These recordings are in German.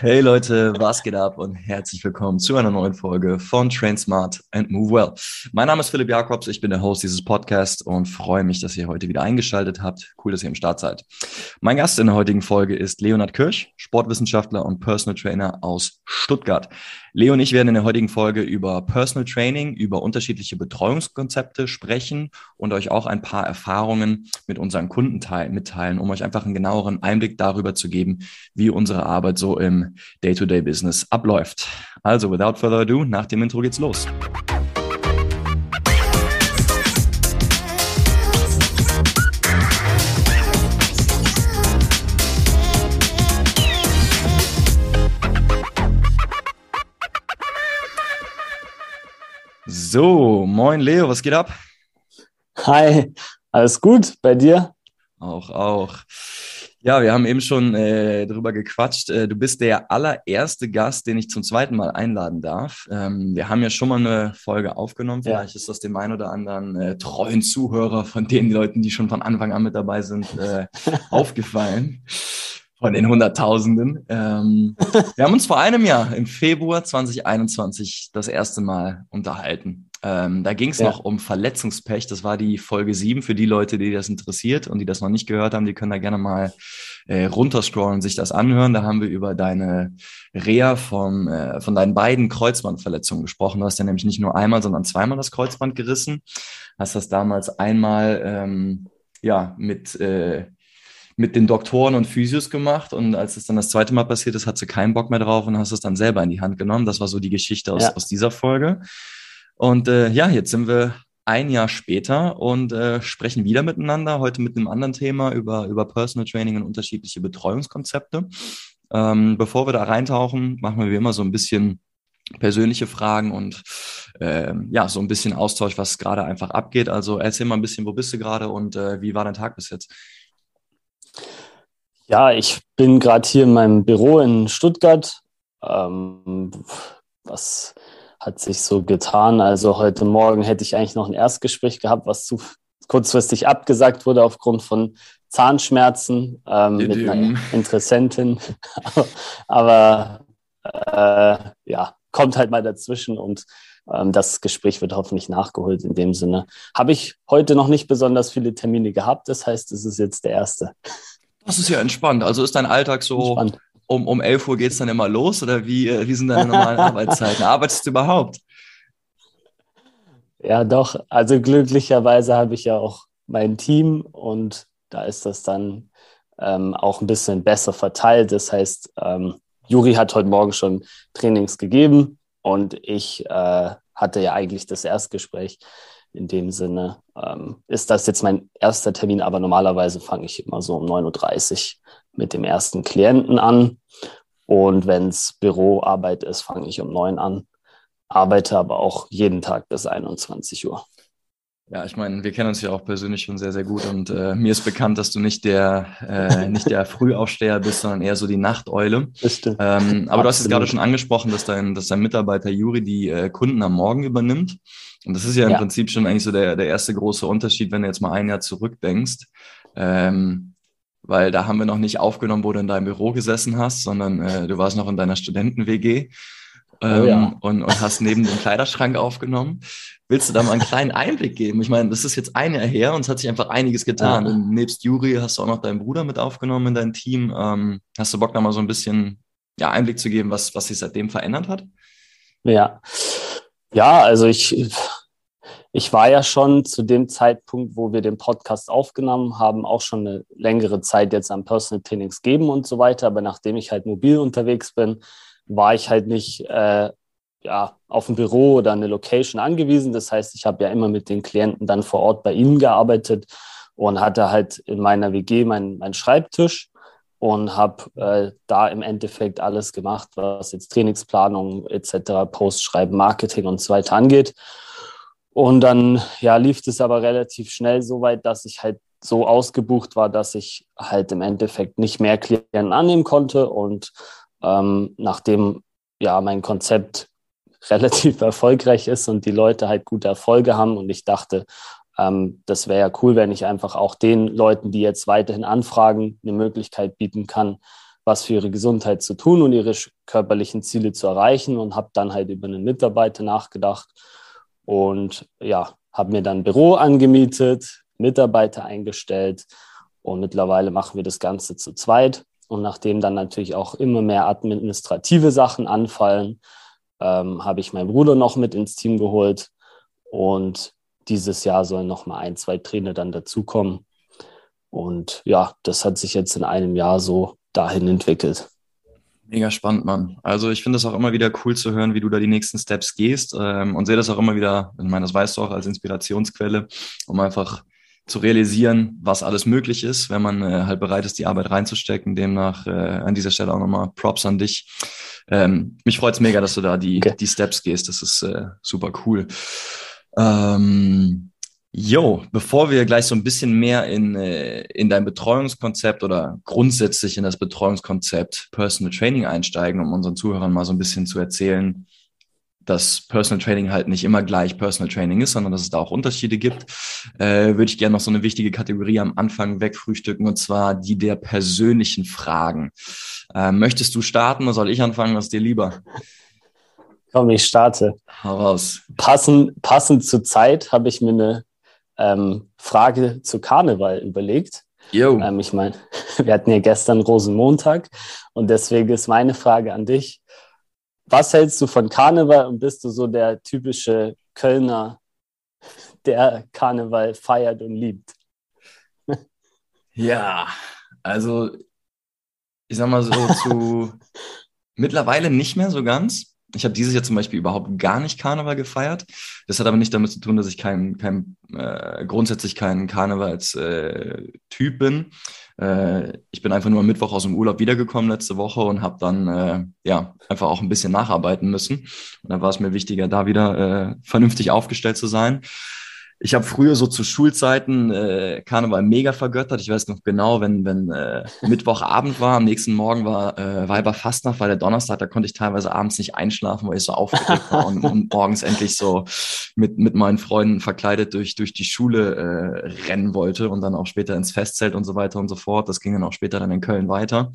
Hey Leute, was geht ab und herzlich willkommen zu einer neuen Folge von Train Smart and Move Well. Mein Name ist Philipp Jakobs, ich bin der Host dieses Podcasts und freue mich, dass ihr heute wieder eingeschaltet habt. Cool, dass ihr im Start seid. Mein Gast in der heutigen Folge ist Leonhard Kirsch, Sportwissenschaftler und Personal Trainer aus Stuttgart. Leo und ich werden in der heutigen Folge über Personal Training, über unterschiedliche Betreuungskonzepte sprechen und euch auch ein paar Erfahrungen mit unseren Kunden mitteilen, um euch einfach einen genaueren Einblick darüber zu geben, wie unsere Arbeit so im Day-to-Day-Business abläuft. Also, without further ado, nach dem Intro geht's los. So, moin Leo, was geht ab? Hi, alles gut bei dir? Auch, auch. Ja, wir haben eben schon äh, drüber gequatscht. Äh, du bist der allererste Gast, den ich zum zweiten Mal einladen darf. Ähm, wir haben ja schon mal eine Folge aufgenommen. Vielleicht ja. ist das dem einen oder anderen äh, treuen Zuhörer von den Leuten, die schon von Anfang an mit dabei sind, äh, aufgefallen von den Hunderttausenden. Ähm, wir haben uns vor einem Jahr, im Februar 2021, das erste Mal unterhalten. Ähm, da ging es ja. noch um Verletzungspech. Das war die Folge 7 für die Leute, die das interessiert und die das noch nicht gehört haben. Die können da gerne mal äh, runterscrollen und sich das anhören. Da haben wir über deine Reha vom, äh, von deinen beiden Kreuzbandverletzungen gesprochen. Du hast ja nämlich nicht nur einmal, sondern zweimal das Kreuzband gerissen. Hast das damals einmal ähm, ja, mit äh, mit den Doktoren und Physios gemacht und als es dann das zweite Mal passiert ist, hat sie keinen Bock mehr drauf und hast es dann selber in die Hand genommen. Das war so die Geschichte aus, ja. aus dieser Folge. Und äh, ja, jetzt sind wir ein Jahr später und äh, sprechen wieder miteinander, heute mit einem anderen Thema über, über Personal Training und unterschiedliche Betreuungskonzepte. Ähm, bevor wir da reintauchen, machen wir wie immer so ein bisschen persönliche Fragen und äh, ja, so ein bisschen Austausch, was gerade einfach abgeht. Also erzähl mal ein bisschen, wo bist du gerade und äh, wie war dein Tag bis jetzt? Ja, ich bin gerade hier in meinem Büro in Stuttgart. Ähm, was hat sich so getan? Also heute Morgen hätte ich eigentlich noch ein Erstgespräch gehabt, was zu kurzfristig abgesagt wurde aufgrund von Zahnschmerzen ähm, mit einer Interessentin. aber äh, ja, kommt halt mal dazwischen und ähm, das Gespräch wird hoffentlich nachgeholt in dem Sinne. Habe ich heute noch nicht besonders viele Termine gehabt, das heißt, es ist jetzt der erste. Das ist ja entspannt. Also ist dein Alltag so, um, um 11 Uhr geht es dann immer los oder wie, äh, wie sind deine normalen Arbeitszeiten? Arbeitest du überhaupt? Ja, doch. Also glücklicherweise habe ich ja auch mein Team und da ist das dann ähm, auch ein bisschen besser verteilt. Das heißt, ähm, Juri hat heute Morgen schon Trainings gegeben und ich äh, hatte ja eigentlich das Erstgespräch in dem Sinne ähm, ist das jetzt mein erster Termin, aber normalerweise fange ich immer so um 9.30 Uhr mit dem ersten Klienten an. Und wenn es Büroarbeit ist, fange ich um 9 Uhr an, arbeite aber auch jeden Tag bis 21 Uhr. Ja, ich meine, wir kennen uns ja auch persönlich schon sehr, sehr gut und äh, mir ist bekannt, dass du nicht der, äh, nicht der Frühaufsteher bist, sondern eher so die Nachteule. Das stimmt. Ähm, aber du hast es gerade schon angesprochen, dass dein, dass dein Mitarbeiter Juri die äh, Kunden am Morgen übernimmt. Und das ist ja im ja. Prinzip schon eigentlich so der, der erste große Unterschied, wenn du jetzt mal ein Jahr zurückdenkst. Ähm, weil da haben wir noch nicht aufgenommen, wo du in deinem Büro gesessen hast, sondern äh, du warst noch in deiner Studenten-WG ähm, oh ja. und, und hast neben dem Kleiderschrank aufgenommen. Willst du da mal einen kleinen Einblick geben? Ich meine, das ist jetzt ein Jahr her und es hat sich einfach einiges getan. Ja. Und nebst Juri hast du auch noch deinen Bruder mit aufgenommen in dein Team. Ähm, hast du Bock, da mal so ein bisschen ja, Einblick zu geben, was, was sich seitdem verändert hat? Ja, ja, also ich, ich war ja schon zu dem Zeitpunkt, wo wir den Podcast aufgenommen haben, auch schon eine längere Zeit jetzt am Personal Trainings geben und so weiter. Aber nachdem ich halt mobil unterwegs bin, war ich halt nicht äh, ja, auf ein Büro oder eine Location angewiesen. Das heißt, ich habe ja immer mit den Klienten dann vor Ort bei ihnen gearbeitet und hatte halt in meiner WG meinen mein Schreibtisch und habe äh, da im Endeffekt alles gemacht, was jetzt Trainingsplanung etc., Postschreiben, Marketing und so weiter angeht. Und dann ja, lief es aber relativ schnell so weit, dass ich halt so ausgebucht war, dass ich halt im Endeffekt nicht mehr Klienten annehmen konnte. Und ähm, nachdem ja mein Konzept relativ erfolgreich ist und die Leute halt gute Erfolge haben und ich dachte, ähm, das wäre ja cool, wenn ich einfach auch den Leuten, die jetzt weiterhin anfragen, eine Möglichkeit bieten kann, was für ihre Gesundheit zu tun und ihre körperlichen Ziele zu erreichen und habe dann halt über einen Mitarbeiter nachgedacht und ja, habe mir dann Büro angemietet, Mitarbeiter eingestellt und mittlerweile machen wir das Ganze zu zweit. Und nachdem dann natürlich auch immer mehr administrative Sachen anfallen, ähm, habe ich meinen Bruder noch mit ins Team geholt und dieses Jahr sollen noch mal ein, zwei Trainer dann dazukommen. Und ja, das hat sich jetzt in einem Jahr so dahin entwickelt. Mega spannend, Mann. Also ich finde es auch immer wieder cool zu hören, wie du da die nächsten Steps gehst ähm, und sehe das auch immer wieder, ich meine, das weißt du auch als Inspirationsquelle, um einfach zu realisieren, was alles möglich ist, wenn man äh, halt bereit ist, die Arbeit reinzustecken. Demnach äh, an dieser Stelle auch nochmal Props an dich. Ähm, mich freut es mega, dass du da die, okay. die Steps gehst. Das ist äh, super cool. Ähm, Jo, bevor wir gleich so ein bisschen mehr in, äh, in dein Betreuungskonzept oder grundsätzlich in das Betreuungskonzept Personal Training einsteigen, um unseren Zuhörern mal so ein bisschen zu erzählen, dass Personal Training halt nicht immer gleich Personal Training ist, sondern dass es da auch Unterschiede gibt, äh, würde ich gerne noch so eine wichtige Kategorie am Anfang wegfrühstücken, und zwar die der persönlichen Fragen. Äh, möchtest du starten oder soll ich anfangen? Was ist dir lieber? Komm, ich starte. Hau raus. Passend, passend zur Zeit habe ich mir eine ähm, Frage zu Karneval überlegt. Ähm, ich meine, wir hatten ja gestern Rosenmontag und deswegen ist meine Frage an dich. Was hältst du von Karneval und bist du so der typische Kölner, der Karneval feiert und liebt? Ja, also ich sag mal so zu mittlerweile nicht mehr so ganz. Ich habe dieses Jahr zum Beispiel überhaupt gar nicht Karneval gefeiert. Das hat aber nicht damit zu tun, dass ich kein, kein äh, grundsätzlich kein Karnevalstyp äh, bin. Äh, ich bin einfach nur am Mittwoch aus dem Urlaub wiedergekommen letzte Woche und habe dann äh, ja einfach auch ein bisschen nacharbeiten müssen. Und dann war es mir wichtiger, da wieder äh, vernünftig aufgestellt zu sein. Ich habe früher so zu Schulzeiten äh, Karneval mega vergöttert. Ich weiß noch genau, wenn, wenn äh, Mittwochabend war, am nächsten Morgen war äh, Weiberfastnacht, war der Donnerstag, da konnte ich teilweise abends nicht einschlafen, weil ich so aufgeregt war und, und morgens endlich so mit, mit meinen Freunden verkleidet durch, durch die Schule äh, rennen wollte und dann auch später ins Festzelt und so weiter und so fort. Das ging dann auch später dann in Köln weiter,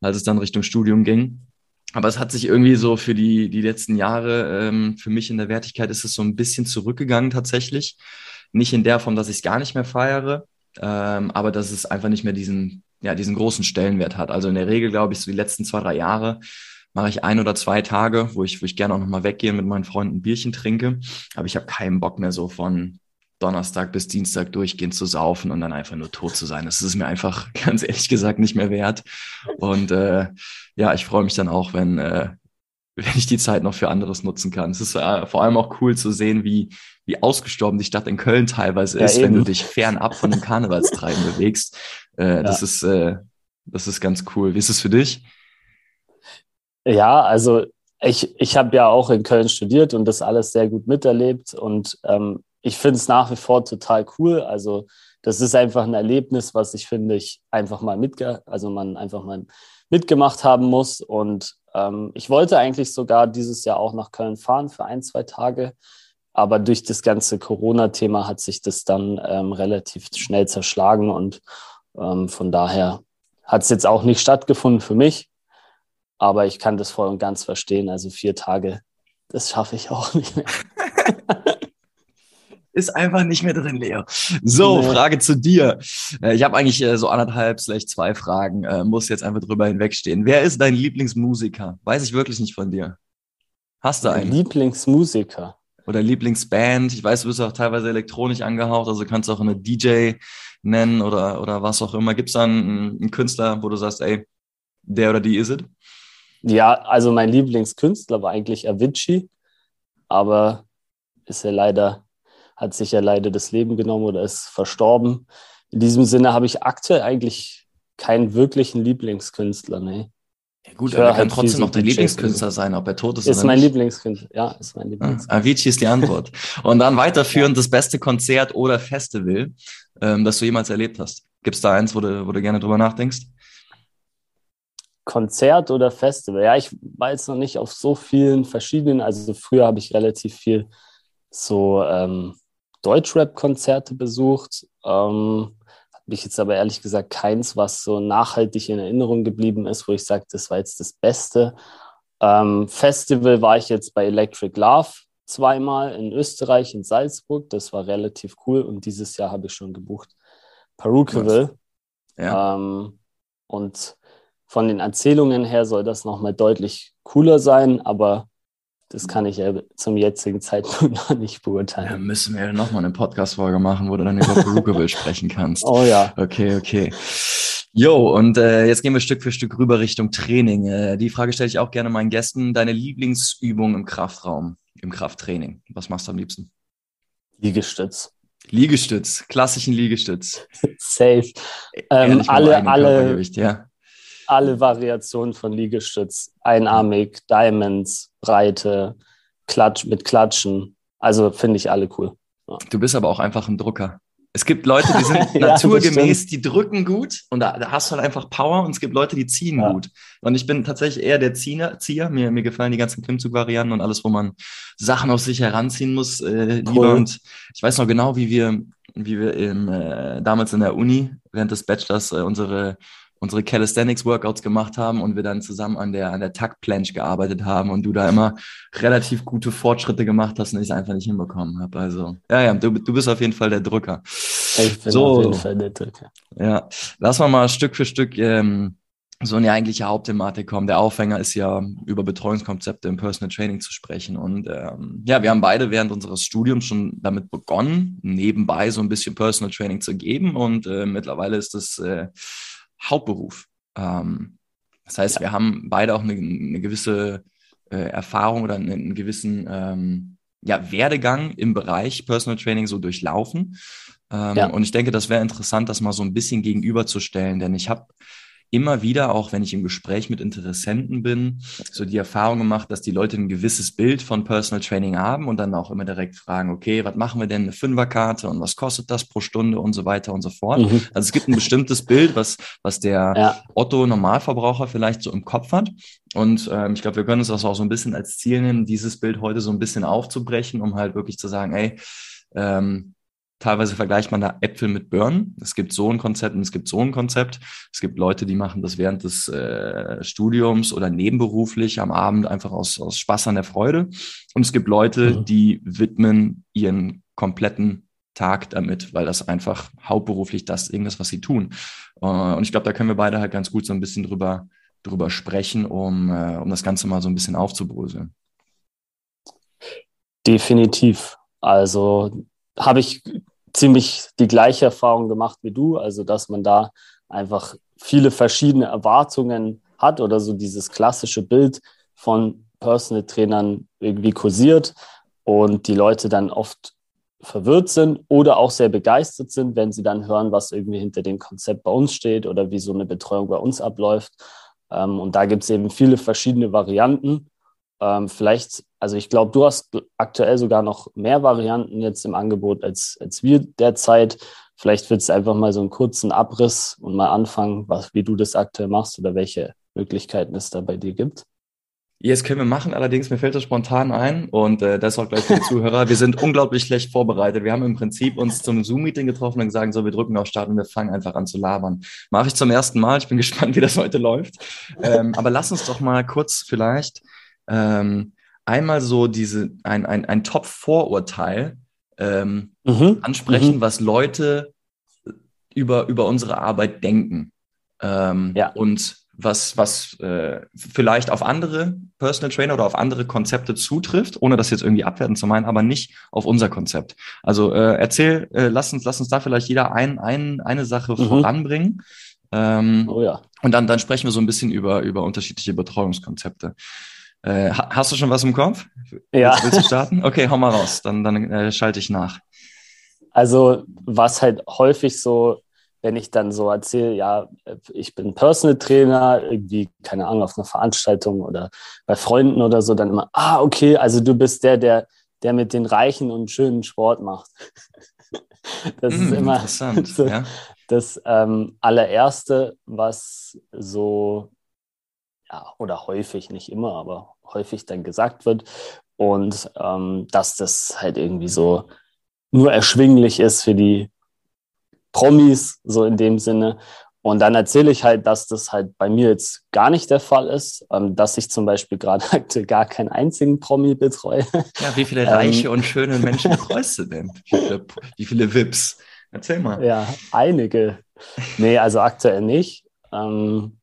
als es dann Richtung Studium ging. Aber es hat sich irgendwie so für die, die letzten Jahre, ähm, für mich in der Wertigkeit ist es so ein bisschen zurückgegangen tatsächlich. Nicht in der Form, dass ich es gar nicht mehr feiere, ähm, aber dass es einfach nicht mehr diesen, ja, diesen großen Stellenwert hat. Also in der Regel, glaube ich, so die letzten zwei, drei Jahre mache ich ein oder zwei Tage, wo ich, wo ich gerne auch nochmal weggehe und mit meinen Freunden ein Bierchen trinke. Aber ich habe keinen Bock mehr so von Donnerstag bis Dienstag durchgehend zu saufen und dann einfach nur tot zu sein. Das ist mir einfach ganz ehrlich gesagt nicht mehr wert. Und äh, ja, ich freue mich dann auch, wenn, äh, wenn ich die Zeit noch für anderes nutzen kann. Es ist äh, vor allem auch cool zu sehen, wie, wie ausgestorben die Stadt in Köln teilweise ist, ja, wenn du dich fernab von dem Karnevalstreiben bewegst. Äh, ja. Das ist, äh, das ist ganz cool. Wie ist es für dich? Ja, also ich, ich habe ja auch in Köln studiert und das alles sehr gut miterlebt und ähm, ich finde es nach wie vor total cool. Also das ist einfach ein Erlebnis, was ich finde, ich einfach mal mitge also man einfach mal mitgemacht haben muss. Und ähm, ich wollte eigentlich sogar dieses Jahr auch nach Köln fahren für ein, zwei Tage. Aber durch das ganze Corona-Thema hat sich das dann ähm, relativ schnell zerschlagen und ähm, von daher hat es jetzt auch nicht stattgefunden für mich. Aber ich kann das voll und ganz verstehen. Also vier Tage, das schaffe ich auch nicht mehr. ist einfach nicht mehr drin, Leo. So, nee. Frage zu dir. Äh, ich habe eigentlich äh, so anderthalb, vielleicht zwei Fragen, äh, muss jetzt einfach drüber hinwegstehen. Wer ist dein Lieblingsmusiker? Weiß ich wirklich nicht von dir. Hast du einen? Lieblingsmusiker. Oder Lieblingsband. Ich weiß, du bist auch teilweise elektronisch angehaucht, also kannst du auch eine DJ nennen oder, oder was auch immer. Gibt es da einen, einen Künstler, wo du sagst, ey, der oder die ist es? Ja, also mein Lieblingskünstler war eigentlich Avicii, aber ist ja leider hat sich ja leider das Leben genommen oder ist verstorben. In diesem Sinne habe ich aktuell eigentlich keinen wirklichen Lieblingskünstler. Nee. Ja gut, aber er kann halt trotzdem noch dein Lieblingskünstler sein, ob er tot ist, ist oder nicht. Ist mein Lieblingskünstler, ja, ist mein ah, Lieblingskünstler. Ah, Avicii ist die Antwort. Und dann weiterführend das beste Konzert oder Festival, ähm, das du jemals erlebt hast. Gibt es da eins, wo du, wo du gerne drüber nachdenkst? Konzert oder Festival? Ja, ich war jetzt noch nicht auf so vielen verschiedenen, also früher habe ich relativ viel so ähm, Deutschrap-Konzerte besucht. Ähm, habe ich jetzt aber ehrlich gesagt keins, was so nachhaltig in Erinnerung geblieben ist, wo ich sage, das war jetzt das Beste. Ähm, Festival war ich jetzt bei Electric Love zweimal in Österreich, in Salzburg. Das war relativ cool. Und dieses Jahr habe ich schon gebucht Perukeville. Ja. Ähm, und von den Erzählungen her soll das nochmal deutlich cooler sein, aber das kann ich ja zum jetzigen Zeitpunkt noch nicht beurteilen. Ja, müssen wir nochmal eine Podcast-Folge machen, wo du dann über Perukeville sprechen kannst. Oh ja. Okay, okay. Jo, und äh, jetzt gehen wir Stück für Stück rüber Richtung Training. Äh, die Frage stelle ich auch gerne meinen Gästen. Deine Lieblingsübung im Kraftraum, im Krafttraining. Was machst du am liebsten? Liegestütz. Liegestütz, klassischen Liegestütz. Safe. Ähm, alle, alle, ja. Alle Variationen von Liegestütz. Einarmig, Diamonds, Breite, Klatsch mit Klatschen. Also finde ich alle cool. Ja. Du bist aber auch einfach ein Drucker. Es gibt Leute, die sind ja, naturgemäß, die drücken gut und da, da, hast du halt einfach Power und es gibt Leute, die ziehen ja. gut. Und ich bin tatsächlich eher der Zieher. Zieher. Mir, mir gefallen die ganzen Klimmzug-Varianten und alles, wo man Sachen auf sich heranziehen muss, äh, lieber. Cool. Und ich weiß noch genau, wie wir, wie wir im, äh, damals in der Uni während des Bachelors äh, unsere unsere Calisthenics-Workouts gemacht haben und wir dann zusammen an der, an der Tuck-Planche gearbeitet haben und du da immer relativ gute Fortschritte gemacht hast und ich es einfach nicht hinbekommen habe. Also, ja, ja, du, du bist auf jeden Fall der Drücker. Ich bin so, auf jeden Fall der Drücker. Ja, lass mal mal Stück für Stück ähm, so eine eigentliche Hauptthematik kommen. Der Aufhänger ist ja, über Betreuungskonzepte im Personal Training zu sprechen. Und ähm, ja, wir haben beide während unseres Studiums schon damit begonnen, nebenbei so ein bisschen Personal Training zu geben. Und äh, mittlerweile ist das äh, Hauptberuf. Ähm, das heißt, ja. wir haben beide auch eine, eine gewisse äh, Erfahrung oder einen, einen gewissen ähm, ja, Werdegang im Bereich Personal Training so durchlaufen. Ähm, ja. Und ich denke, das wäre interessant, das mal so ein bisschen gegenüberzustellen, denn ich habe immer wieder, auch wenn ich im Gespräch mit Interessenten bin, so die Erfahrung gemacht, dass die Leute ein gewisses Bild von Personal Training haben und dann auch immer direkt fragen, okay, was machen wir denn eine Fünferkarte und was kostet das pro Stunde und so weiter und so fort. Mhm. Also es gibt ein bestimmtes Bild, was, was der ja. Otto Normalverbraucher vielleicht so im Kopf hat. Und ähm, ich glaube, wir können uns das auch so ein bisschen als Ziel nehmen, dieses Bild heute so ein bisschen aufzubrechen, um halt wirklich zu sagen, ey, ähm, Teilweise vergleicht man da Äpfel mit Birnen. Es gibt so ein Konzept und es gibt so ein Konzept. Es gibt Leute, die machen das während des äh, Studiums oder nebenberuflich am Abend einfach aus, aus Spaß an der Freude. Und es gibt Leute, mhm. die widmen ihren kompletten Tag damit, weil das einfach hauptberuflich das irgendwas, was sie tun. Äh, und ich glaube, da können wir beide halt ganz gut so ein bisschen drüber, drüber sprechen, um, äh, um das Ganze mal so ein bisschen aufzubröseln. Definitiv. Also habe ich ziemlich die gleiche Erfahrung gemacht wie du, also dass man da einfach viele verschiedene Erwartungen hat oder so dieses klassische Bild von Personal Trainern irgendwie kursiert und die Leute dann oft verwirrt sind oder auch sehr begeistert sind, wenn sie dann hören, was irgendwie hinter dem Konzept bei uns steht oder wie so eine Betreuung bei uns abläuft. Ähm, und da gibt es eben viele verschiedene Varianten. Ähm, vielleicht, also ich glaube, du hast aktuell sogar noch mehr Varianten jetzt im Angebot als, als wir derzeit. Vielleicht willst du einfach mal so einen kurzen Abriss und mal anfangen, was, wie du das aktuell machst oder welche Möglichkeiten es da bei dir gibt. Yes, können wir machen. Allerdings, mir fällt das spontan ein und äh, das auch gleich für die Zuhörer. Wir sind unglaublich schlecht vorbereitet. Wir haben im Prinzip uns zum Zoom-Meeting getroffen und gesagt, so, wir drücken auf Start und wir fangen einfach an zu labern. Mache ich zum ersten Mal. Ich bin gespannt, wie das heute läuft. Ähm, aber lass uns doch mal kurz vielleicht ähm, einmal so diese, ein, ein, ein Top-Vorurteil ähm, mhm. ansprechen, mhm. was Leute über, über unsere Arbeit denken. Ähm, ja. Und was, was äh, vielleicht auf andere Personal Trainer oder auf andere Konzepte zutrifft, ohne das jetzt irgendwie abwerten zu meinen, aber nicht auf unser Konzept. Also äh, erzähl, äh, lass uns, lass uns da vielleicht jeder ein, ein, eine Sache mhm. voranbringen. Ähm, oh ja. Und dann, dann sprechen wir so ein bisschen über, über unterschiedliche Betreuungskonzepte. Äh, hast du schon was im Kopf? Ja. Willst, willst du starten? Okay, hau mal raus, dann, dann äh, schalte ich nach. Also, was halt häufig so, wenn ich dann so erzähle, ja, ich bin Personal Trainer, irgendwie, keine Ahnung, auf einer Veranstaltung oder bei Freunden oder so, dann immer, ah, okay, also du bist der, der, der mit den Reichen und schönen Sport macht. das mm, ist immer interessant, so, ja. das ähm, allererste, was so ja, oder häufig, nicht immer, aber häufig dann gesagt wird. Und ähm, dass das halt irgendwie so nur erschwinglich ist für die Promis, so in dem Sinne. Und dann erzähle ich halt, dass das halt bei mir jetzt gar nicht der Fall ist, ähm, dass ich zum Beispiel gerade aktuell gar keinen einzigen Promi betreue. Ja, wie viele ähm, reiche und schöne Menschen betreust du denn? Wie viele, wie viele VIPs? Erzähl mal. Ja, einige. Nee, also aktuell nicht. Ähm,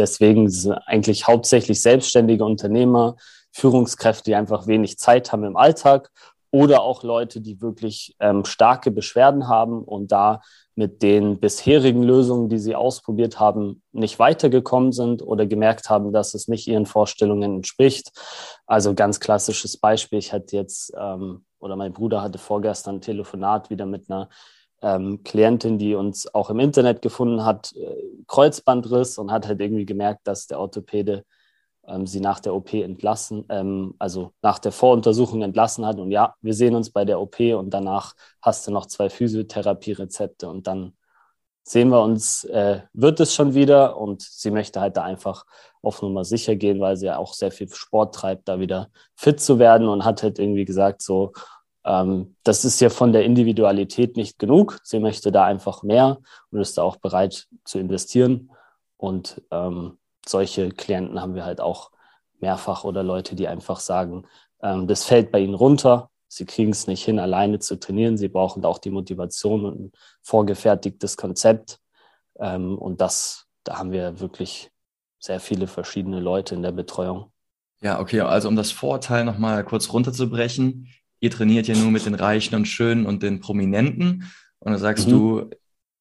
deswegen sind eigentlich hauptsächlich selbstständige Unternehmer, Führungskräfte, die einfach wenig Zeit haben im Alltag oder auch Leute, die wirklich ähm, starke Beschwerden haben und da mit den bisherigen Lösungen, die sie ausprobiert haben, nicht weitergekommen sind oder gemerkt haben, dass es nicht ihren Vorstellungen entspricht. Also ganz klassisches Beispiel, ich hatte jetzt, ähm, oder mein Bruder hatte vorgestern ein Telefonat wieder mit einer ähm, Klientin, die uns auch im Internet gefunden hat, äh, Kreuzbandriss und hat halt irgendwie gemerkt, dass der Orthopäde ähm, sie nach der OP entlassen, ähm, also nach der Voruntersuchung entlassen hat. Und ja, wir sehen uns bei der OP und danach hast du noch zwei Physiotherapie-Rezepte und dann sehen wir uns, äh, wird es schon wieder. Und sie möchte halt da einfach auf Nummer sicher gehen, weil sie ja auch sehr viel Sport treibt, da wieder fit zu werden und hat halt irgendwie gesagt, so, ähm, das ist ja von der Individualität nicht genug. Sie möchte da einfach mehr und ist da auch bereit zu investieren. Und ähm, solche Klienten haben wir halt auch mehrfach oder Leute, die einfach sagen, ähm, das fällt bei ihnen runter, sie kriegen es nicht hin, alleine zu trainieren, sie brauchen auch die Motivation und ein vorgefertigtes Konzept. Ähm, und das, da haben wir wirklich sehr viele verschiedene Leute in der Betreuung. Ja, okay, also um das Vorurteil nochmal kurz runterzubrechen, ihr trainiert ja nur mit den Reichen und Schönen und den Prominenten. Und dann sagst mhm. du,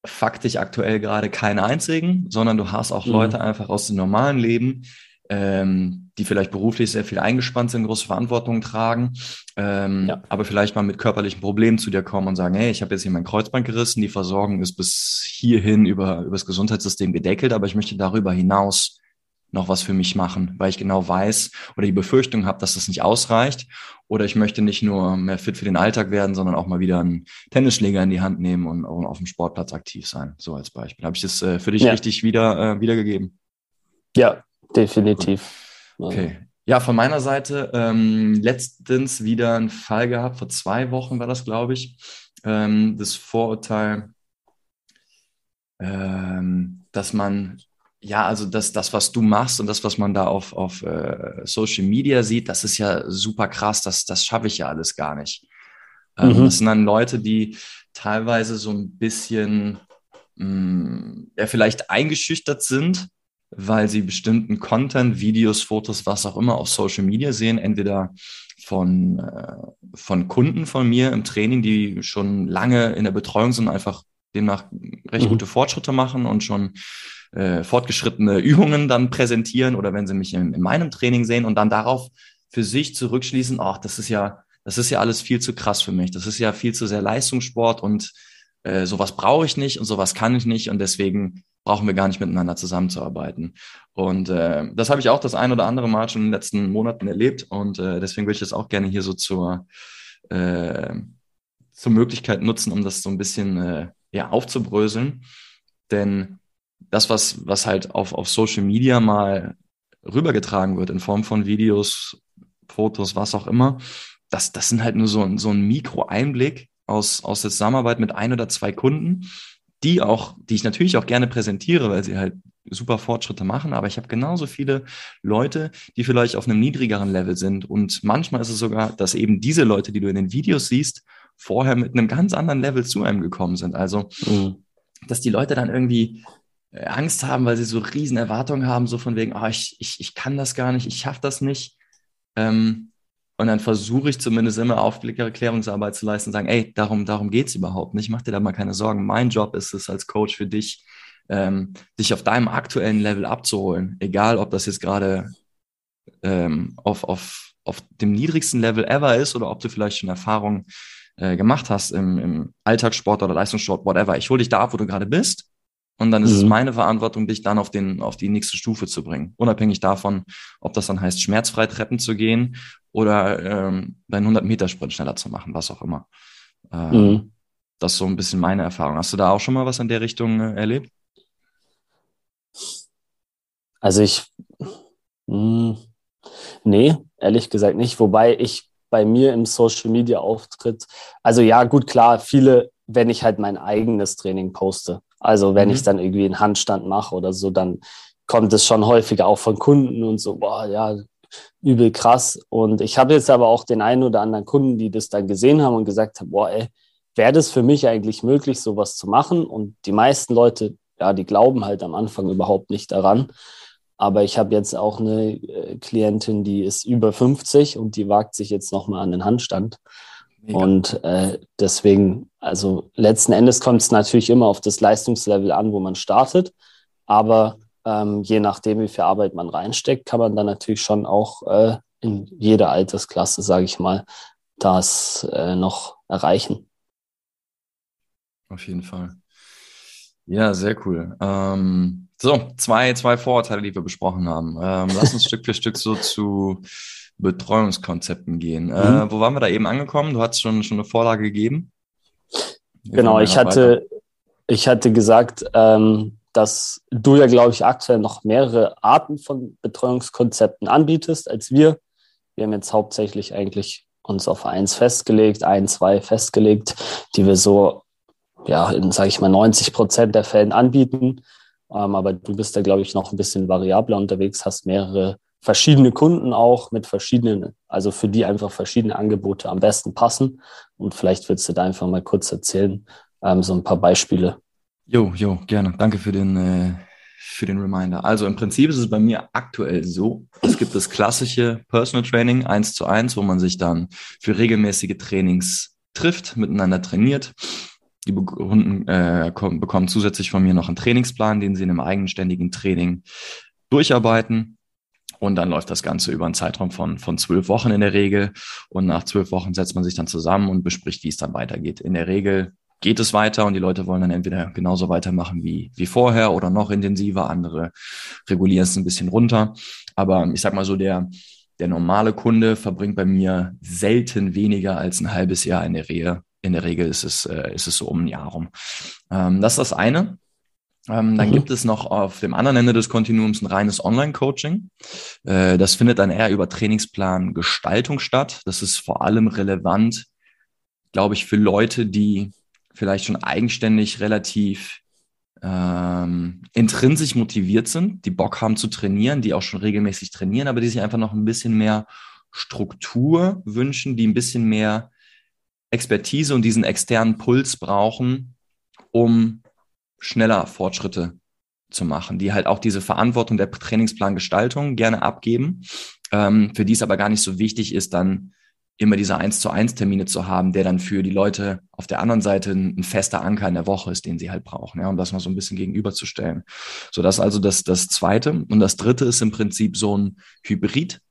faktisch aktuell gerade keine einzigen, sondern du hast auch mhm. Leute einfach aus dem normalen Leben, ähm, die vielleicht beruflich sehr viel eingespannt sind, große Verantwortung tragen, ähm, ja. aber vielleicht mal mit körperlichen Problemen zu dir kommen und sagen, hey, ich habe jetzt hier mein Kreuzband gerissen, die Versorgung ist bis hierhin über, über das Gesundheitssystem gedeckelt, aber ich möchte darüber hinaus noch was für mich machen, weil ich genau weiß oder die Befürchtung habe, dass das nicht ausreicht. Oder ich möchte nicht nur mehr fit für den Alltag werden, sondern auch mal wieder einen Tennisschläger in die Hand nehmen und, und auf dem Sportplatz aktiv sein. So als Beispiel. Habe ich das äh, für dich ja. richtig wieder äh, wiedergegeben? Ja, definitiv. Okay. Ja, von meiner Seite ähm, letztens wieder einen Fall gehabt, vor zwei Wochen war das, glaube ich, ähm, das Vorurteil, ähm, dass man ja, also das, das, was du machst und das, was man da auf, auf äh, Social Media sieht, das ist ja super krass, das, das schaffe ich ja alles gar nicht. Ähm, mhm. Das sind dann Leute, die teilweise so ein bisschen mh, mm, ja, vielleicht eingeschüchtert sind, weil sie bestimmten Content, Videos, Fotos, was auch immer auf Social Media sehen, entweder von, äh, von Kunden von mir im Training, die schon lange in der Betreuung sind, einfach demnach recht mhm. gute Fortschritte machen und schon äh, fortgeschrittene Übungen dann präsentieren oder wenn sie mich in, in meinem Training sehen und dann darauf für sich zurückschließen, ach, das ist ja, das ist ja alles viel zu krass für mich. Das ist ja viel zu sehr Leistungssport und äh, sowas brauche ich nicht und sowas kann ich nicht und deswegen brauchen wir gar nicht miteinander zusammenzuarbeiten. Und äh, das habe ich auch das ein oder andere Mal schon in den letzten Monaten erlebt und äh, deswegen würde ich das auch gerne hier so zur, äh, zur Möglichkeit nutzen, um das so ein bisschen äh, ja, aufzubröseln. Denn das, was, was halt auf, auf Social Media mal rübergetragen wird in Form von Videos, Fotos, was auch immer, das, das sind halt nur so, so ein Mikro-Einblick aus, aus der Zusammenarbeit mit ein oder zwei Kunden, die auch, die ich natürlich auch gerne präsentiere, weil sie halt super Fortschritte machen, aber ich habe genauso viele Leute, die vielleicht auf einem niedrigeren Level sind. Und manchmal ist es sogar, dass eben diese Leute, die du in den Videos siehst, vorher mit einem ganz anderen Level zu einem gekommen sind. Also, mhm. dass die Leute dann irgendwie Angst haben, weil sie so riesen Erwartungen haben, so von wegen, oh, ich, ich, ich kann das gar nicht, ich schaffe das nicht. Ähm, und dann versuche ich zumindest immer Aufklärungsarbeit zu leisten und sagen, ey, darum, darum geht's überhaupt nicht. Mach dir da mal keine Sorgen. Mein Job ist es als Coach für dich, ähm, dich auf deinem aktuellen Level abzuholen. Egal, ob das jetzt gerade ähm, auf, auf, auf dem niedrigsten Level ever ist oder ob du vielleicht schon Erfahrungen äh, gemacht hast im, im Alltagssport oder Leistungssport, whatever. Ich hole dich da ab, wo du gerade bist und dann ist mhm. es meine Verantwortung, dich dann auf, den, auf die nächste Stufe zu bringen. Unabhängig davon, ob das dann heißt, schmerzfrei Treppen zu gehen oder ähm, deinen 100-Meter-Sprint schneller zu machen, was auch immer. Ähm, mhm. Das ist so ein bisschen meine Erfahrung. Hast du da auch schon mal was in der Richtung äh, erlebt? Also ich, mh, hm, nee, ehrlich gesagt nicht. Wobei ich bei mir im Social Media Auftritt, also ja, gut, klar, viele wenn ich halt mein eigenes Training poste. Also wenn mhm. ich dann irgendwie einen Handstand mache oder so, dann kommt es schon häufiger auch von Kunden und so, boah, ja, übel krass. Und ich habe jetzt aber auch den einen oder anderen Kunden, die das dann gesehen haben und gesagt haben, boah, ey, wäre das für mich eigentlich möglich, sowas zu machen? Und die meisten Leute, ja, die glauben halt am Anfang überhaupt nicht daran. Aber ich habe jetzt auch eine äh, Klientin, die ist über 50 und die wagt sich jetzt nochmal an den Handstand. Mega. Und äh, deswegen, also letzten Endes kommt es natürlich immer auf das Leistungslevel an, wo man startet. Aber ähm, je nachdem, wie viel Arbeit man reinsteckt, kann man dann natürlich schon auch äh, in jeder Altersklasse, sage ich mal, das äh, noch erreichen. Auf jeden Fall. Ja, sehr cool. Ähm, so, zwei, zwei Vorurteile, die wir besprochen haben. Ähm, lass uns Stück für Stück so zu Betreuungskonzepten gehen. Äh, mhm. Äh, wo waren wir da eben angekommen? Du hast schon, schon eine Vorlage gegeben. Wir genau, ich hatte, ich hatte gesagt, ähm, dass du ja, glaube ich, aktuell noch mehrere Arten von Betreuungskonzepten anbietest als wir. Wir haben jetzt hauptsächlich eigentlich uns auf eins festgelegt, ein, zwei festgelegt, die wir so, ja, in, sage ich mal, 90 Prozent der Fällen anbieten. Ähm, aber du bist da, glaube ich, noch ein bisschen variabler unterwegs, hast mehrere verschiedene Kunden auch mit verschiedenen, also für die einfach verschiedene Angebote am besten passen. Und vielleicht willst du da einfach mal kurz erzählen, ähm, so ein paar Beispiele. Jo, jo, gerne. Danke für den, äh, für den Reminder. Also im Prinzip ist es bei mir aktuell so, es gibt das klassische Personal Training eins zu eins, wo man sich dann für regelmäßige Trainings trifft, miteinander trainiert. Die Kunden äh, bekommen zusätzlich von mir noch einen Trainingsplan, den sie in einem eigenständigen Training durcharbeiten. Und dann läuft das Ganze über einen Zeitraum von, von zwölf Wochen in der Regel. Und nach zwölf Wochen setzt man sich dann zusammen und bespricht, wie es dann weitergeht. In der Regel geht es weiter und die Leute wollen dann entweder genauso weitermachen wie, wie vorher oder noch intensiver. Andere regulieren es ein bisschen runter. Aber ich sag mal so, der, der normale Kunde verbringt bei mir selten weniger als ein halbes Jahr in der Rehe. In der Regel ist es, äh, ist es so um ein Jahr rum. Ähm, das ist das eine. Ähm, dann mhm. gibt es noch auf dem anderen Ende des Kontinuums ein reines Online-Coaching. Äh, das findet dann eher über Trainingsplan Gestaltung statt. Das ist vor allem relevant, glaube ich, für Leute, die vielleicht schon eigenständig relativ ähm, intrinsisch motiviert sind, die Bock haben zu trainieren, die auch schon regelmäßig trainieren, aber die sich einfach noch ein bisschen mehr Struktur wünschen, die ein bisschen mehr Expertise und diesen externen Puls brauchen, um schneller Fortschritte zu machen, die halt auch diese Verantwortung der Trainingsplangestaltung gerne abgeben, ähm, für die es aber gar nicht so wichtig ist, dann immer diese eins zu eins Termine zu haben, der dann für die Leute auf der anderen Seite ein, fester Anker in der Woche ist, den sie halt brauchen, ja, um das mal so ein bisschen gegenüberzustellen. So, das ist also das, das zweite. Und das dritte ist im Prinzip so ein Hybrid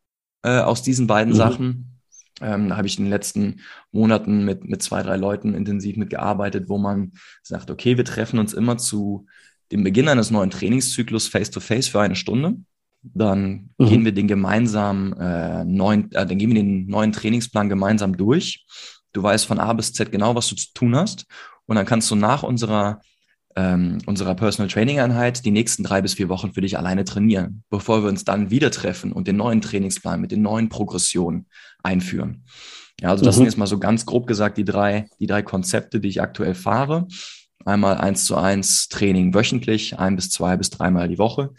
äh, aus diesen beiden mhm. Sachen. Ähm, da habe ich in den letzten Monaten mit, mit zwei, drei Leuten intensiv mitgearbeitet, wo man sagt, okay, wir treffen uns immer zu dem Beginn eines neuen Trainingszyklus face-to-face -face für eine Stunde. Dann mhm. gehen wir den gemeinsamen äh, neuen, äh, dann gehen wir den neuen Trainingsplan gemeinsam durch. Du weißt von A bis Z genau, was du zu tun hast. Und dann kannst du nach unserer ähm, unserer Personal Training Einheit die nächsten drei bis vier Wochen für dich alleine trainieren, bevor wir uns dann wieder treffen und den neuen Trainingsplan mit den neuen Progressionen einführen. Ja, also das mhm. sind jetzt mal so ganz grob gesagt die drei, die drei Konzepte, die ich aktuell fahre. Einmal eins zu eins Training wöchentlich, ein bis zwei bis dreimal die Woche.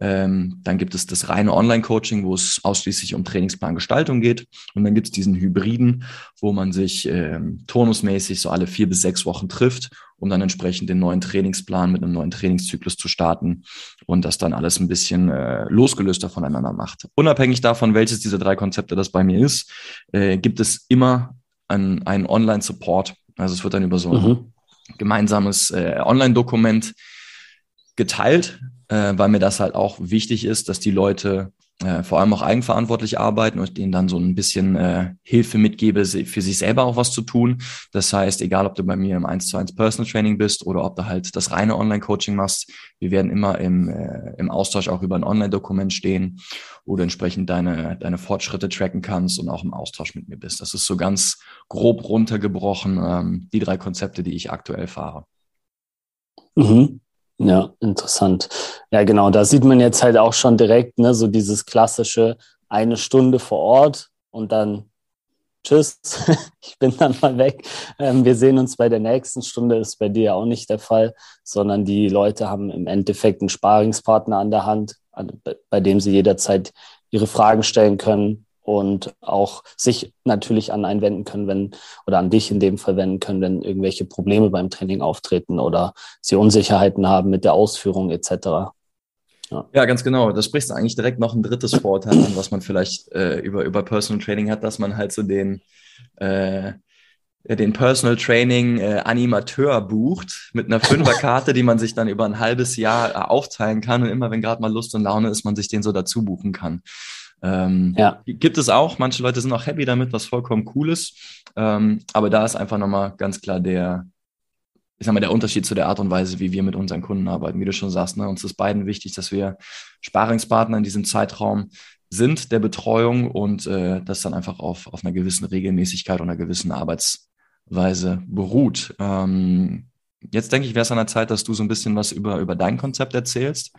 Ähm, dann gibt es das reine Online-Coaching, wo es ausschließlich um Trainingsplangestaltung geht. Und dann gibt es diesen Hybriden, wo man sich ähm, turnusmäßig so alle vier bis sechs Wochen trifft, um dann entsprechend den neuen Trainingsplan mit einem neuen Trainingszyklus zu starten und das dann alles ein bisschen äh, losgelöster voneinander macht. Unabhängig davon, welches dieser drei Konzepte das bei mir ist, äh, gibt es immer einen, einen Online-Support. Also es wird dann über so ein mhm. gemeinsames äh, Online-Dokument geteilt, äh, weil mir das halt auch wichtig ist, dass die Leute äh, vor allem auch eigenverantwortlich arbeiten und denen dann so ein bisschen äh, Hilfe mitgebe, für sich selber auch was zu tun. Das heißt, egal ob du bei mir im 1 zu 1 Personal Training bist oder ob du halt das reine Online-Coaching machst, wir werden immer im, äh, im Austausch auch über ein Online-Dokument stehen, wo du entsprechend deine, deine Fortschritte tracken kannst und auch im Austausch mit mir bist. Das ist so ganz grob runtergebrochen, ähm, die drei Konzepte, die ich aktuell fahre. Mhm. Ja, interessant. Ja, genau. Da sieht man jetzt halt auch schon direkt, ne, so dieses klassische eine Stunde vor Ort und dann tschüss, ich bin dann mal weg. Ähm, wir sehen uns bei der nächsten Stunde, ist bei dir auch nicht der Fall, sondern die Leute haben im Endeffekt einen Sparingspartner an der Hand, bei dem sie jederzeit ihre Fragen stellen können und auch sich natürlich an einen wenden können, wenn oder an dich in dem Fall wenden können, wenn irgendwelche Probleme beim Training auftreten oder sie Unsicherheiten haben mit der Ausführung etc. Ja. ja, ganz genau. Da sprichst du eigentlich direkt noch ein drittes Vorteil an, was man vielleicht äh, über, über Personal Training hat, dass man halt so den, äh, den Personal Training äh, Animateur bucht mit einer Fünferkarte, die man sich dann über ein halbes Jahr äh, aufteilen kann und immer, wenn gerade mal Lust und Laune ist, man sich den so dazu buchen kann. Ähm, ja. Gibt es auch. Manche Leute sind auch happy damit, was vollkommen cool ist. Ähm, aber da ist einfach nochmal ganz klar der, ich sag mal, der Unterschied zu der Art und Weise, wie wir mit unseren Kunden arbeiten. Wie du schon sagst, ne, uns ist beiden wichtig, dass wir Sparingspartner in diesem Zeitraum sind der Betreuung und äh, das dann einfach auf, auf einer gewissen Regelmäßigkeit und einer gewissen Arbeitsweise beruht. Ähm, jetzt denke ich, wäre es an der Zeit, dass du so ein bisschen was über, über dein Konzept erzählst.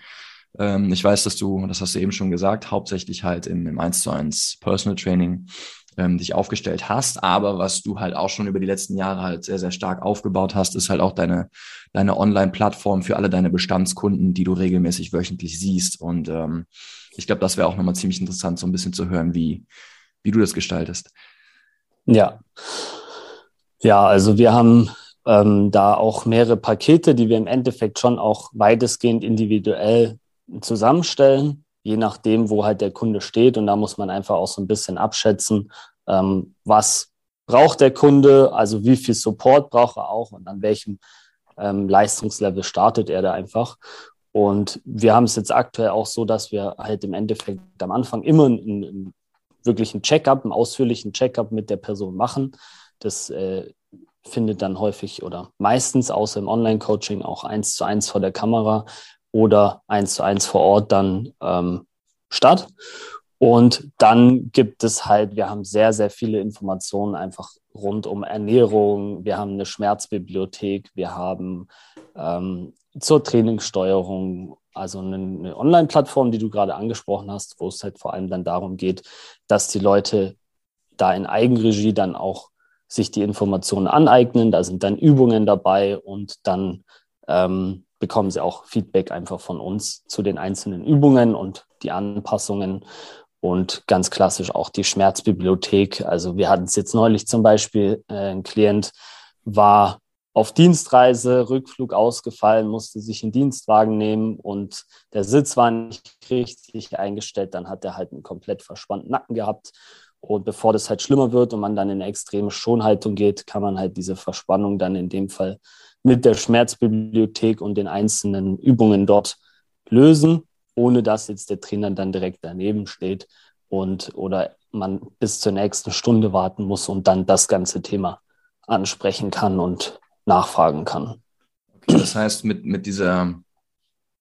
Ähm, ich weiß, dass du, das hast du eben schon gesagt, hauptsächlich halt im, im 1 zu 1 Personal Training ähm, dich aufgestellt hast. Aber was du halt auch schon über die letzten Jahre halt sehr, sehr stark aufgebaut hast, ist halt auch deine, deine Online-Plattform für alle deine Bestandskunden, die du regelmäßig wöchentlich siehst. Und ähm, ich glaube, das wäre auch nochmal ziemlich interessant, so ein bisschen zu hören, wie, wie du das gestaltest. Ja. Ja, also wir haben ähm, da auch mehrere Pakete, die wir im Endeffekt schon auch weitestgehend individuell zusammenstellen je nachdem, wo halt der Kunde steht. Und da muss man einfach auch so ein bisschen abschätzen, ähm, was braucht der Kunde, also wie viel Support braucht er auch und an welchem ähm, Leistungslevel startet er da einfach. Und wir haben es jetzt aktuell auch so, dass wir halt im Endeffekt am Anfang immer einen, einen wirklichen Check-up, einen ausführlichen Check-up mit der Person machen. Das äh, findet dann häufig oder meistens außer im Online-Coaching auch eins zu eins vor der Kamera oder eins zu eins vor Ort dann ähm, statt. Und dann gibt es halt, wir haben sehr, sehr viele Informationen einfach rund um Ernährung. Wir haben eine Schmerzbibliothek, wir haben ähm, zur Trainingssteuerung, also eine, eine Online-Plattform, die du gerade angesprochen hast, wo es halt vor allem dann darum geht, dass die Leute da in Eigenregie dann auch sich die Informationen aneignen. Da sind dann Übungen dabei und dann ähm, bekommen sie auch Feedback einfach von uns zu den einzelnen Übungen und die Anpassungen und ganz klassisch auch die Schmerzbibliothek. Also wir hatten es jetzt neulich zum Beispiel, äh, ein Klient war auf Dienstreise, Rückflug ausgefallen, musste sich einen Dienstwagen nehmen und der Sitz war nicht richtig eingestellt. Dann hat er halt einen komplett verspannten Nacken gehabt. Und bevor das halt schlimmer wird und man dann in eine extreme Schonhaltung geht, kann man halt diese Verspannung dann in dem Fall mit der Schmerzbibliothek und den einzelnen Übungen dort lösen, ohne dass jetzt der Trainer dann direkt daneben steht und oder man bis zur nächsten Stunde warten muss und dann das ganze Thema ansprechen kann und nachfragen kann. Okay, das heißt, mit, mit dieser,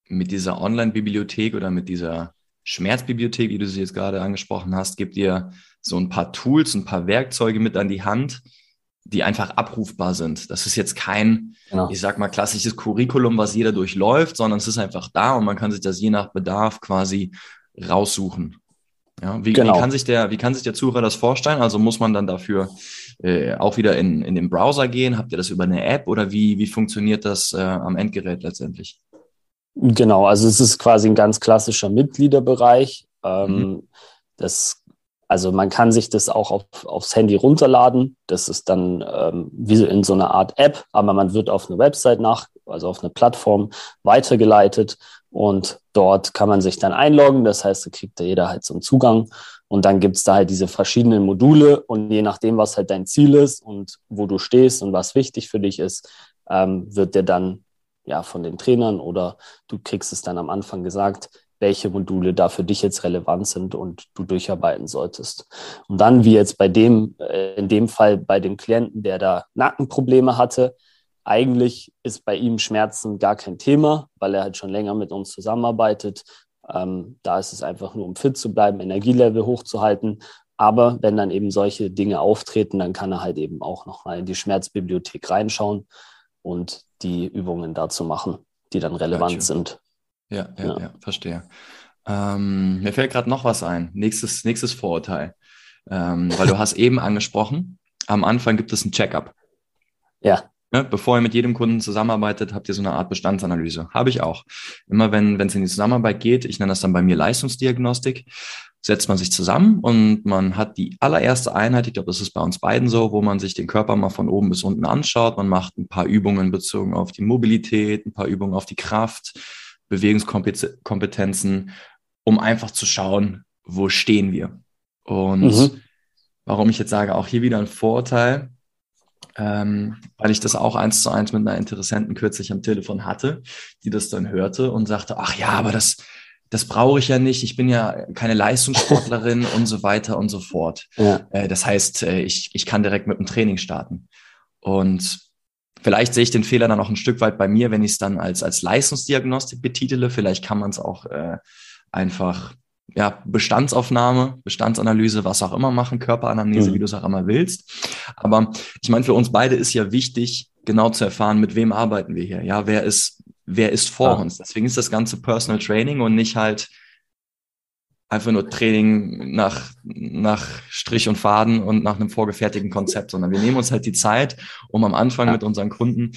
mit dieser Online-Bibliothek oder mit dieser Schmerzbibliothek, wie du sie jetzt gerade angesprochen hast, gibt ihr so ein paar Tools, ein paar Werkzeuge mit an die Hand, die einfach abrufbar sind. Das ist jetzt kein, genau. ich sag mal, klassisches Curriculum, was jeder durchläuft, sondern es ist einfach da und man kann sich das je nach Bedarf quasi raussuchen. Ja, wie, genau. wie, kann sich der, wie kann sich der Zuhörer das vorstellen? Also muss man dann dafür äh, auch wieder in, in den Browser gehen? Habt ihr das über eine App oder wie, wie funktioniert das äh, am Endgerät letztendlich? Genau, also es ist quasi ein ganz klassischer Mitgliederbereich. Ähm, mhm. Das also man kann sich das auch auf, aufs Handy runterladen. Das ist dann ähm, wie in so einer Art App, aber man wird auf eine Website nach, also auf eine Plattform weitergeleitet und dort kann man sich dann einloggen. Das heißt, da kriegt da jeder halt so einen Zugang und dann gibt es da halt diese verschiedenen Module und je nachdem, was halt dein Ziel ist und wo du stehst und was wichtig für dich ist, ähm, wird dir dann ja von den Trainern oder du kriegst es dann am Anfang gesagt, welche Module da für dich jetzt relevant sind und du durcharbeiten solltest. Und dann, wie jetzt bei dem, äh, in dem Fall bei dem Klienten, der da Nackenprobleme hatte, eigentlich ist bei ihm Schmerzen gar kein Thema, weil er halt schon länger mit uns zusammenarbeitet. Ähm, da ist es einfach nur, um fit zu bleiben, Energielevel hochzuhalten. Aber wenn dann eben solche Dinge auftreten, dann kann er halt eben auch nochmal in die Schmerzbibliothek reinschauen und die Übungen dazu machen, die dann relevant gotcha. sind. Ja, ja, ja, ja verstehe. Ähm, mir fällt gerade noch was ein. Nächstes, nächstes Vorurteil. Ähm, weil du hast eben angesprochen, am Anfang gibt es ein Checkup. Ja. Ne, bevor ihr mit jedem Kunden zusammenarbeitet, habt ihr so eine Art Bestandsanalyse. Habe ich auch. Immer wenn wenn es in die Zusammenarbeit geht, ich nenne das dann bei mir Leistungsdiagnostik, setzt man sich zusammen und man hat die allererste Einheit, ich glaube, das ist bei uns beiden so, wo man sich den Körper mal von oben bis unten anschaut. Man macht ein paar Übungen bezogen auf die Mobilität, ein paar Übungen auf die Kraft, Bewegungskompetenzen, um einfach zu schauen, wo stehen wir. Und mhm. warum ich jetzt sage, auch hier wieder ein Vorteil, ähm, weil ich das auch eins zu eins mit einer Interessenten kürzlich am Telefon hatte, die das dann hörte und sagte, ach ja, aber das, das brauche ich ja nicht, ich bin ja keine Leistungssportlerin und so weiter und so fort. Ja. Äh, das heißt, äh, ich, ich kann direkt mit dem Training starten. Und vielleicht sehe ich den Fehler dann auch ein Stück weit bei mir, wenn ich es dann als, als Leistungsdiagnostik betitele. Vielleicht kann man es auch äh, einfach ja, Bestandsaufnahme, Bestandsanalyse, was auch immer machen, Körperanamnese, mhm. wie du es auch immer willst. Aber ich meine, für uns beide ist ja wichtig, genau zu erfahren, mit wem arbeiten wir hier. Ja, wer ist, wer ist vor ah. uns? Deswegen ist das ganze Personal Training und nicht halt einfach nur Training nach, nach Strich und Faden und nach einem vorgefertigten Konzept, sondern wir nehmen uns halt die Zeit, um am Anfang ja. mit unseren Kunden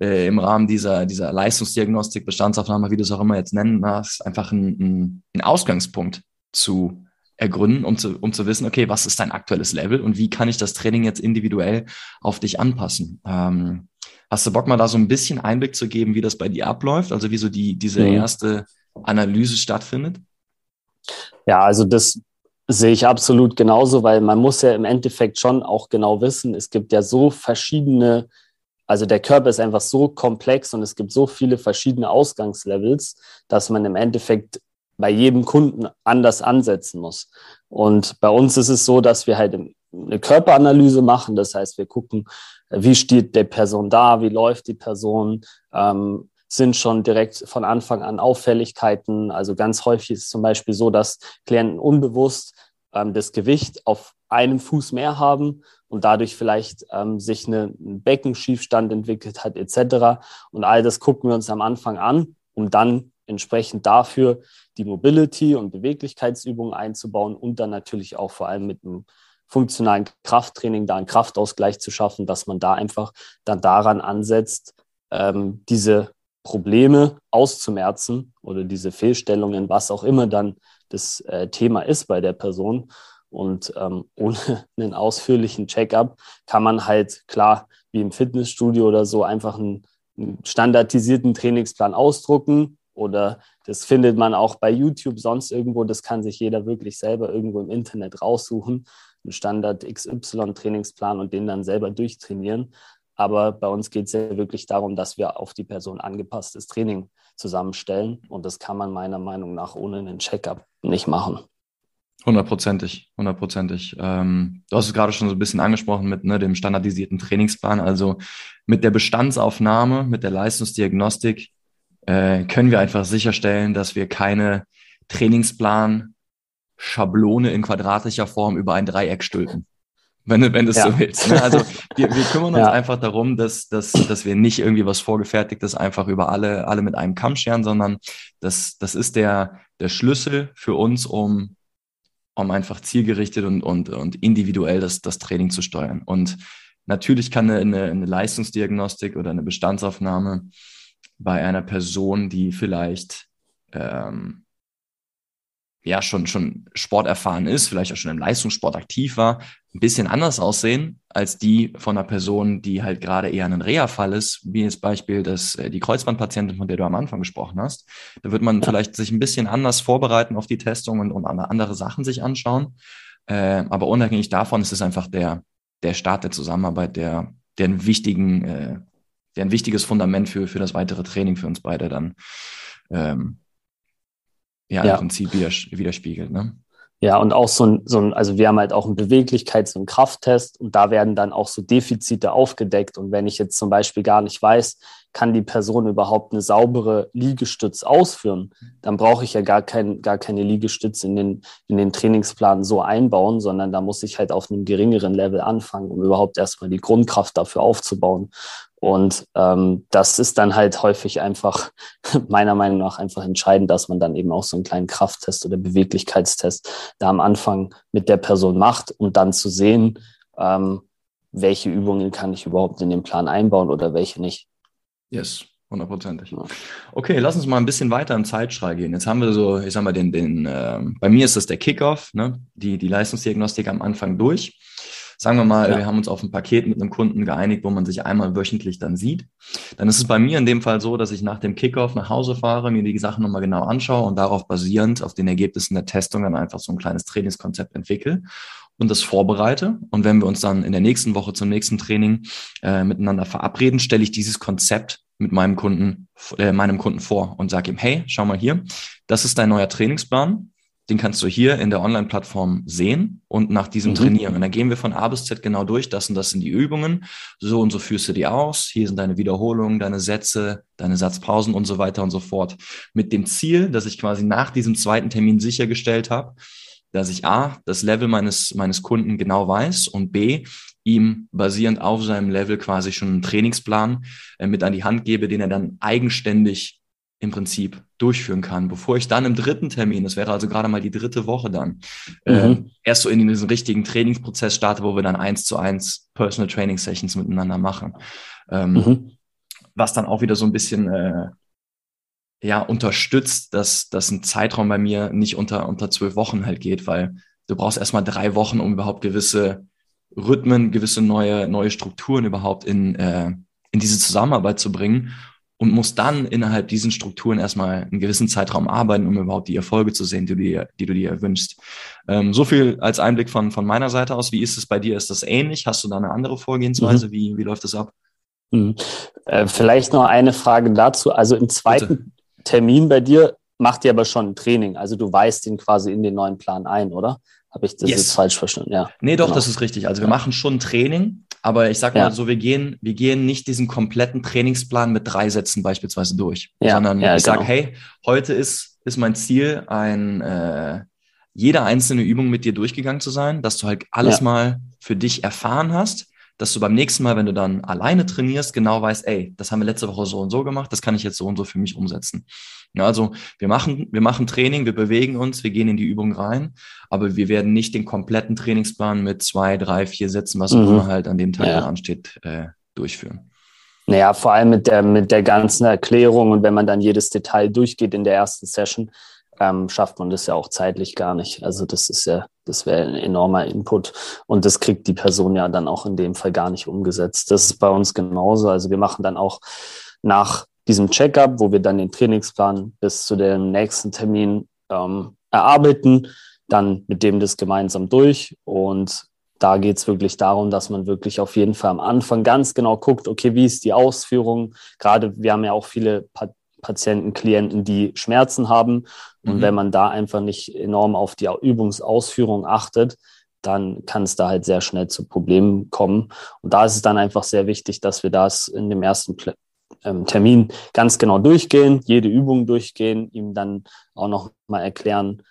äh, im Rahmen dieser, dieser Leistungsdiagnostik, Bestandsaufnahme, wie du es auch immer jetzt nennen magst, einfach einen, einen Ausgangspunkt zu ergründen, um zu, um zu wissen, okay, was ist dein aktuelles Level und wie kann ich das Training jetzt individuell auf dich anpassen? Ähm, hast du Bock mal da so ein bisschen Einblick zu geben, wie das bei dir abläuft? Also wie so die, diese mhm. erste Analyse stattfindet? Ja, also das sehe ich absolut genauso, weil man muss ja im Endeffekt schon auch genau wissen, es gibt ja so verschiedene, also der Körper ist einfach so komplex und es gibt so viele verschiedene Ausgangslevels, dass man im Endeffekt bei jedem Kunden anders ansetzen muss. Und bei uns ist es so, dass wir halt eine Körperanalyse machen. Das heißt, wir gucken, wie steht der Person da, wie läuft die Person, ähm, sind schon direkt von Anfang an Auffälligkeiten. Also ganz häufig ist es zum Beispiel so, dass Klienten unbewusst ähm, das Gewicht auf einem Fuß mehr haben und dadurch vielleicht ähm, sich eine, ein Beckenschiefstand entwickelt hat etc. Und all das gucken wir uns am Anfang an, um dann entsprechend dafür die Mobility und Beweglichkeitsübungen einzubauen und dann natürlich auch vor allem mit einem funktionalen Krafttraining da einen Kraftausgleich zu schaffen, dass man da einfach dann daran ansetzt, ähm, diese Probleme auszumerzen oder diese Fehlstellungen, was auch immer dann das äh, Thema ist bei der Person. Und ähm, ohne einen ausführlichen Checkup kann man halt klar, wie im Fitnessstudio oder so, einfach einen, einen standardisierten Trainingsplan ausdrucken. Oder das findet man auch bei YouTube sonst irgendwo. Das kann sich jeder wirklich selber irgendwo im Internet raussuchen. Einen Standard XY-Trainingsplan und den dann selber durchtrainieren. Aber bei uns geht es ja wirklich darum, dass wir auf die Person angepasstes Training zusammenstellen. Und das kann man meiner Meinung nach ohne einen Checkup nicht machen. Hundertprozentig, hundertprozentig. Ähm, du hast es gerade schon so ein bisschen angesprochen mit ne, dem standardisierten Trainingsplan. Also mit der Bestandsaufnahme, mit der Leistungsdiagnostik äh, können wir einfach sicherstellen, dass wir keine Trainingsplan Schablone in quadratischer Form über ein Dreieck stülpen wenn du, wenn du es ja. so willst. Ne? Also wir, wir kümmern uns ja. einfach darum, dass, dass, dass wir nicht irgendwie was Vorgefertigtes einfach über alle, alle mit einem Kamm scheren, sondern das, das ist der, der Schlüssel für uns, um, um einfach zielgerichtet und, und, und individuell das, das Training zu steuern. Und natürlich kann eine, eine Leistungsdiagnostik oder eine Bestandsaufnahme bei einer Person, die vielleicht ähm, ja schon, schon sporterfahren ist, vielleicht auch schon im Leistungssport aktiv war, ein bisschen anders aussehen als die von einer Person, die halt gerade eher ein Reha-Fall ist, wie das Beispiel des, äh, die Kreuzbandpatientin, von der du am Anfang gesprochen hast. Da wird man ja. vielleicht sich ein bisschen anders vorbereiten auf die Testung und, und andere Sachen sich anschauen. Äh, aber unabhängig davon ist es einfach der, der Start der Zusammenarbeit, der, der einen wichtigen, äh, der ein wichtiges Fundament für, für das weitere Training für uns beide dann ähm, ja, ja. im Prinzip widerspiegelt. Ne? Ja, und auch so ein, so ein, also wir haben halt auch einen Beweglichkeits- und Krafttest und da werden dann auch so Defizite aufgedeckt. Und wenn ich jetzt zum Beispiel gar nicht weiß, kann die Person überhaupt eine saubere Liegestütz ausführen? Dann brauche ich ja gar, kein, gar keine Liegestütz in den, in den Trainingsplan so einbauen, sondern da muss ich halt auf einem geringeren Level anfangen, um überhaupt erstmal die Grundkraft dafür aufzubauen. Und ähm, das ist dann halt häufig einfach, meiner Meinung nach, einfach entscheidend, dass man dann eben auch so einen kleinen Krafttest oder Beweglichkeitstest da am Anfang mit der Person macht, um dann zu sehen, ähm, welche Übungen kann ich überhaupt in den Plan einbauen oder welche nicht. Yes, hundertprozentig. Okay, lass uns mal ein bisschen weiter im Zeitstrahl gehen. Jetzt haben wir so, ich sag mal, den, den äh, bei mir ist das der Kickoff, ne? die, die Leistungsdiagnostik am Anfang durch. Sagen wir mal, ja. wir haben uns auf ein Paket mit einem Kunden geeinigt, wo man sich einmal wöchentlich dann sieht. Dann ist es bei mir in dem Fall so, dass ich nach dem Kickoff nach Hause fahre, mir die Sachen nochmal genau anschaue und darauf basierend auf den Ergebnissen der Testung dann einfach so ein kleines Trainingskonzept entwickle und das vorbereite. Und wenn wir uns dann in der nächsten Woche zum nächsten Training äh, miteinander verabreden, stelle ich dieses Konzept mit meinem Kunden, äh, meinem Kunden vor und sage ihm, hey, schau mal hier, das ist dein neuer Trainingsplan. Den kannst du hier in der Online-Plattform sehen und nach diesem mhm. trainieren. Und dann gehen wir von A bis Z genau durch. Das und das sind die Übungen. So und so führst du die aus. Hier sind deine Wiederholungen, deine Sätze, deine Satzpausen und so weiter und so fort. Mit dem Ziel, dass ich quasi nach diesem zweiten Termin sichergestellt habe, dass ich A, das Level meines, meines Kunden genau weiß und B, ihm basierend auf seinem Level quasi schon einen Trainingsplan äh, mit an die Hand gebe, den er dann eigenständig im Prinzip durchführen kann, bevor ich dann im dritten Termin, das wäre also gerade mal die dritte Woche dann, mhm. äh, erst so in diesen richtigen Trainingsprozess starte, wo wir dann eins zu eins Personal Training Sessions miteinander machen. Ähm, mhm. Was dann auch wieder so ein bisschen äh, ja unterstützt, dass, dass ein Zeitraum bei mir nicht unter, unter zwölf Wochen halt geht, weil du brauchst erstmal drei Wochen, um überhaupt gewisse Rhythmen, gewisse neue, neue Strukturen überhaupt in, äh, in diese Zusammenarbeit zu bringen und musst dann innerhalb diesen Strukturen erstmal einen gewissen Zeitraum arbeiten, um überhaupt die Erfolge zu sehen, die du dir, die du dir wünschst. Ähm, so viel als Einblick von, von meiner Seite aus. Wie ist es bei dir? Ist das ähnlich? Hast du da eine andere Vorgehensweise? Mhm. Wie, wie läuft das ab? Mhm. Äh, vielleicht noch eine Frage dazu. Also im zweiten Bitte. Termin bei dir macht ihr aber schon ein Training. Also du weist ihn quasi in den neuen Plan ein, oder? Habe ich das yes. jetzt falsch verstanden? Ja. Nee, doch, genau. das ist richtig. Also wir ja. machen schon Training, aber ich sag mal ja. so, wir gehen, wir gehen nicht diesen kompletten Trainingsplan mit drei Sätzen beispielsweise durch, ja. sondern ich genau. sage, hey, heute ist, ist mein Ziel, ein äh, jede einzelne Übung mit dir durchgegangen zu sein, dass du halt alles mal für dich erfahren hast dass du beim nächsten Mal, wenn du dann alleine trainierst, genau weißt, ey, das haben wir letzte Woche so und so gemacht, das kann ich jetzt so und so für mich umsetzen. Ja, also wir machen, wir machen Training, wir bewegen uns, wir gehen in die Übung rein, aber wir werden nicht den kompletten Trainingsplan mit zwei, drei, vier Sätzen, was auch mhm. immer halt an dem Tag ja. ansteht, äh, durchführen. Naja, vor allem mit der, mit der ganzen Erklärung und wenn man dann jedes Detail durchgeht in der ersten Session, ähm, schafft man das ja auch zeitlich gar nicht. Also das ist ja, das wäre ein enormer Input und das kriegt die Person ja dann auch in dem Fall gar nicht umgesetzt. Das ist bei uns genauso. Also wir machen dann auch nach diesem Checkup, wo wir dann den Trainingsplan bis zu dem nächsten Termin ähm, erarbeiten, dann mit dem das gemeinsam durch und da geht es wirklich darum, dass man wirklich auf jeden Fall am Anfang ganz genau guckt, okay, wie ist die Ausführung? Gerade wir haben ja auch viele Patienten, Klienten, die Schmerzen haben. Und mhm. wenn man da einfach nicht enorm auf die Übungsausführung achtet, dann kann es da halt sehr schnell zu Problemen kommen. Und da ist es dann einfach sehr wichtig, dass wir das in dem ersten ähm, Termin ganz genau durchgehen, jede Übung durchgehen, ihm dann auch noch mal erklären,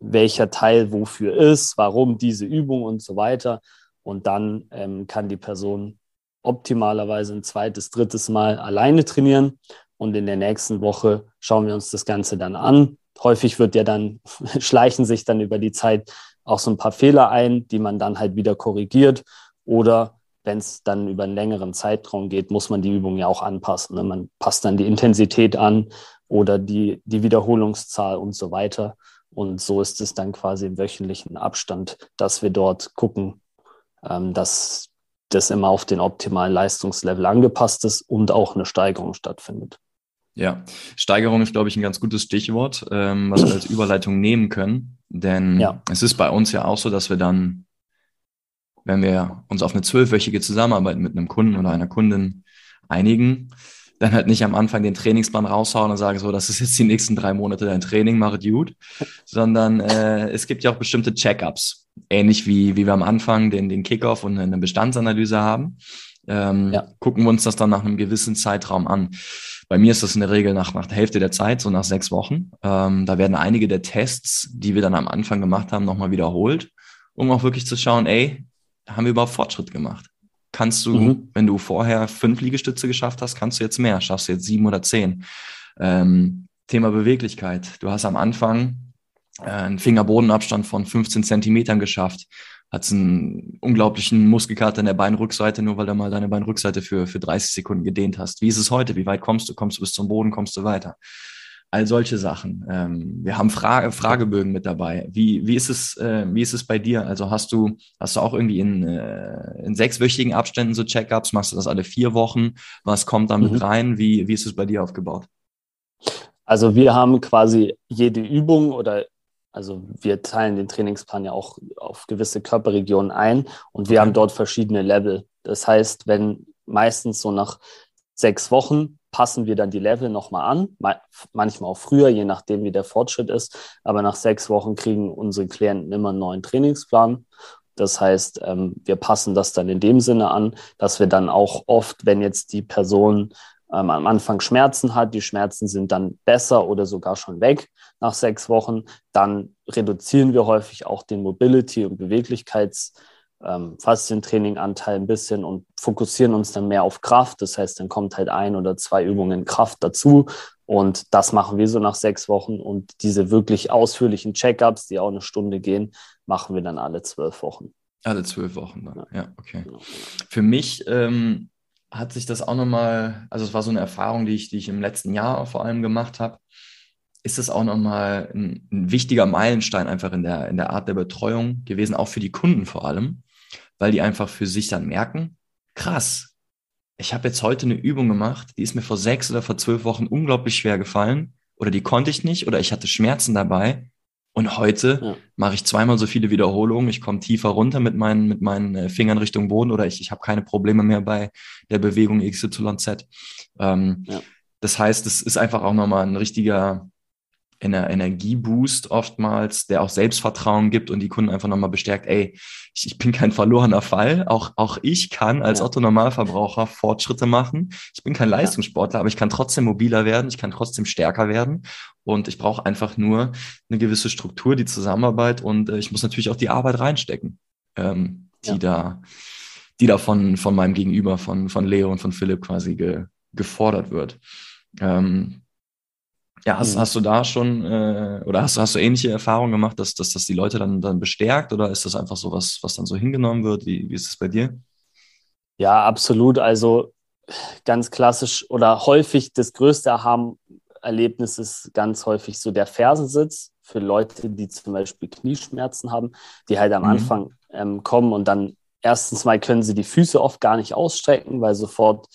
welcher Teil wofür ist, warum diese Übung und so weiter. Und dann ähm, kann die Person optimalerweise ein zweites, drittes Mal alleine trainieren und in der nächsten Woche schauen wir uns das Ganze dann an. Häufig wird ja dann, schleichen sich dann über die Zeit auch so ein paar Fehler ein, die man dann halt wieder korrigiert. Oder wenn es dann über einen längeren Zeitraum geht, muss man die Übung ja auch anpassen. Ne? Man passt dann die Intensität an oder die, die Wiederholungszahl und so weiter. Und so ist es dann quasi im wöchentlichen Abstand, dass wir dort gucken, ähm, dass das immer auf den optimalen Leistungslevel angepasst ist und auch eine Steigerung stattfindet. Ja, Steigerung ist, glaube ich, ein ganz gutes Stichwort, ähm, was wir als Überleitung nehmen können. Denn ja. es ist bei uns ja auch so, dass wir dann, wenn wir uns auf eine zwölfwöchige Zusammenarbeit mit einem Kunden oder einer Kundin einigen, dann halt nicht am Anfang den Trainingsplan raushauen und sagen, so, das ist jetzt die nächsten drei Monate dein Training, mach it gut, sondern äh, es gibt ja auch bestimmte Check-ups, ähnlich wie, wie wir am Anfang den, den Kickoff und eine Bestandsanalyse haben ähm, ja. gucken wir uns das dann nach einem gewissen Zeitraum an. Bei mir ist das in der Regel nach, nach der Hälfte der Zeit, so nach sechs Wochen. Ähm, da werden einige der Tests, die wir dann am Anfang gemacht haben, nochmal wiederholt, um auch wirklich zu schauen, ey, haben wir überhaupt Fortschritt gemacht? Kannst du, mhm. wenn du vorher fünf Liegestütze geschafft hast, kannst du jetzt mehr, schaffst du jetzt sieben oder zehn. Ähm, Thema Beweglichkeit. Du hast am Anfang äh, einen Fingerbodenabstand von 15 Zentimetern geschafft hat einen unglaublichen Muskelkater in der Beinrückseite, nur weil du mal deine Beinrückseite für, für 30 Sekunden gedehnt hast. Wie ist es heute? Wie weit kommst du? Kommst du bis zum Boden? Kommst du weiter? All solche Sachen. Ähm, wir haben Fra Fragebögen mit dabei. Wie, wie, ist es, äh, wie ist es bei dir? Also hast du, hast du auch irgendwie in, äh, in sechswöchigen Abständen so Check-ups? Machst du das alle vier Wochen? Was kommt damit mhm. rein? Wie, wie ist es bei dir aufgebaut? Also wir haben quasi jede Übung oder also wir teilen den Trainingsplan ja auch auf gewisse Körperregionen ein und wir okay. haben dort verschiedene Level. Das heißt, wenn meistens so nach sechs Wochen passen wir dann die Level nochmal an, manchmal auch früher, je nachdem, wie der Fortschritt ist. Aber nach sechs Wochen kriegen unsere Klienten immer einen neuen Trainingsplan. Das heißt, ähm, wir passen das dann in dem Sinne an, dass wir dann auch oft, wenn jetzt die Person ähm, am Anfang Schmerzen hat, die Schmerzen sind dann besser oder sogar schon weg nach sechs Wochen, dann reduzieren wir häufig auch den Mobility- und Beweglichkeits- ähm, Faszientraining-Anteil ein bisschen und fokussieren uns dann mehr auf Kraft. Das heißt, dann kommt halt ein oder zwei Übungen Kraft dazu. Und das machen wir so nach sechs Wochen. Und diese wirklich ausführlichen Check-ups, die auch eine Stunde gehen, machen wir dann alle zwölf Wochen. Alle zwölf Wochen dann, ja, ja okay. Genau. Für mich ähm, hat sich das auch nochmal, also es war so eine Erfahrung, die ich, die ich im letzten Jahr vor allem gemacht habe, ist es auch nochmal ein, ein wichtiger Meilenstein einfach in der, in der Art der Betreuung gewesen, auch für die Kunden vor allem, weil die einfach für sich dann merken, krass, ich habe jetzt heute eine Übung gemacht, die ist mir vor sechs oder vor zwölf Wochen unglaublich schwer gefallen oder die konnte ich nicht oder ich hatte Schmerzen dabei und heute ja. mache ich zweimal so viele Wiederholungen. Ich komme tiefer runter mit meinen, mit meinen äh, Fingern Richtung Boden oder ich, ich habe keine Probleme mehr bei der Bewegung XYZ. Ähm, ja. Das heißt, es ist einfach auch nochmal ein richtiger Ener Energieboost oftmals, der auch Selbstvertrauen gibt und die Kunden einfach nochmal bestärkt, ey, ich, ich, bin kein verlorener Fall. Auch, auch ich kann als ja. Otto-Normalverbraucher Fortschritte machen. Ich bin kein Leistungssportler, aber ich kann trotzdem mobiler werden, ich kann trotzdem stärker werden. Und ich brauche einfach nur eine gewisse Struktur, die Zusammenarbeit und äh, ich muss natürlich auch die Arbeit reinstecken, ähm, die ja. da, die da von, von meinem Gegenüber, von, von Leo und von Philipp quasi ge, gefordert wird. Ähm, ja, hast, mhm. hast du da schon äh, oder hast, hast du ähnliche Erfahrungen gemacht, dass, dass das die Leute dann, dann bestärkt oder ist das einfach so was, was dann so hingenommen wird? Wie, wie ist es bei dir? Ja, absolut. Also ganz klassisch oder häufig das größte Aha-Erlebnis ist ganz häufig so der Fersensitz für Leute, die zum Beispiel Knieschmerzen haben, die halt am mhm. Anfang ähm, kommen und dann erstens mal können sie die Füße oft gar nicht ausstrecken, weil sofort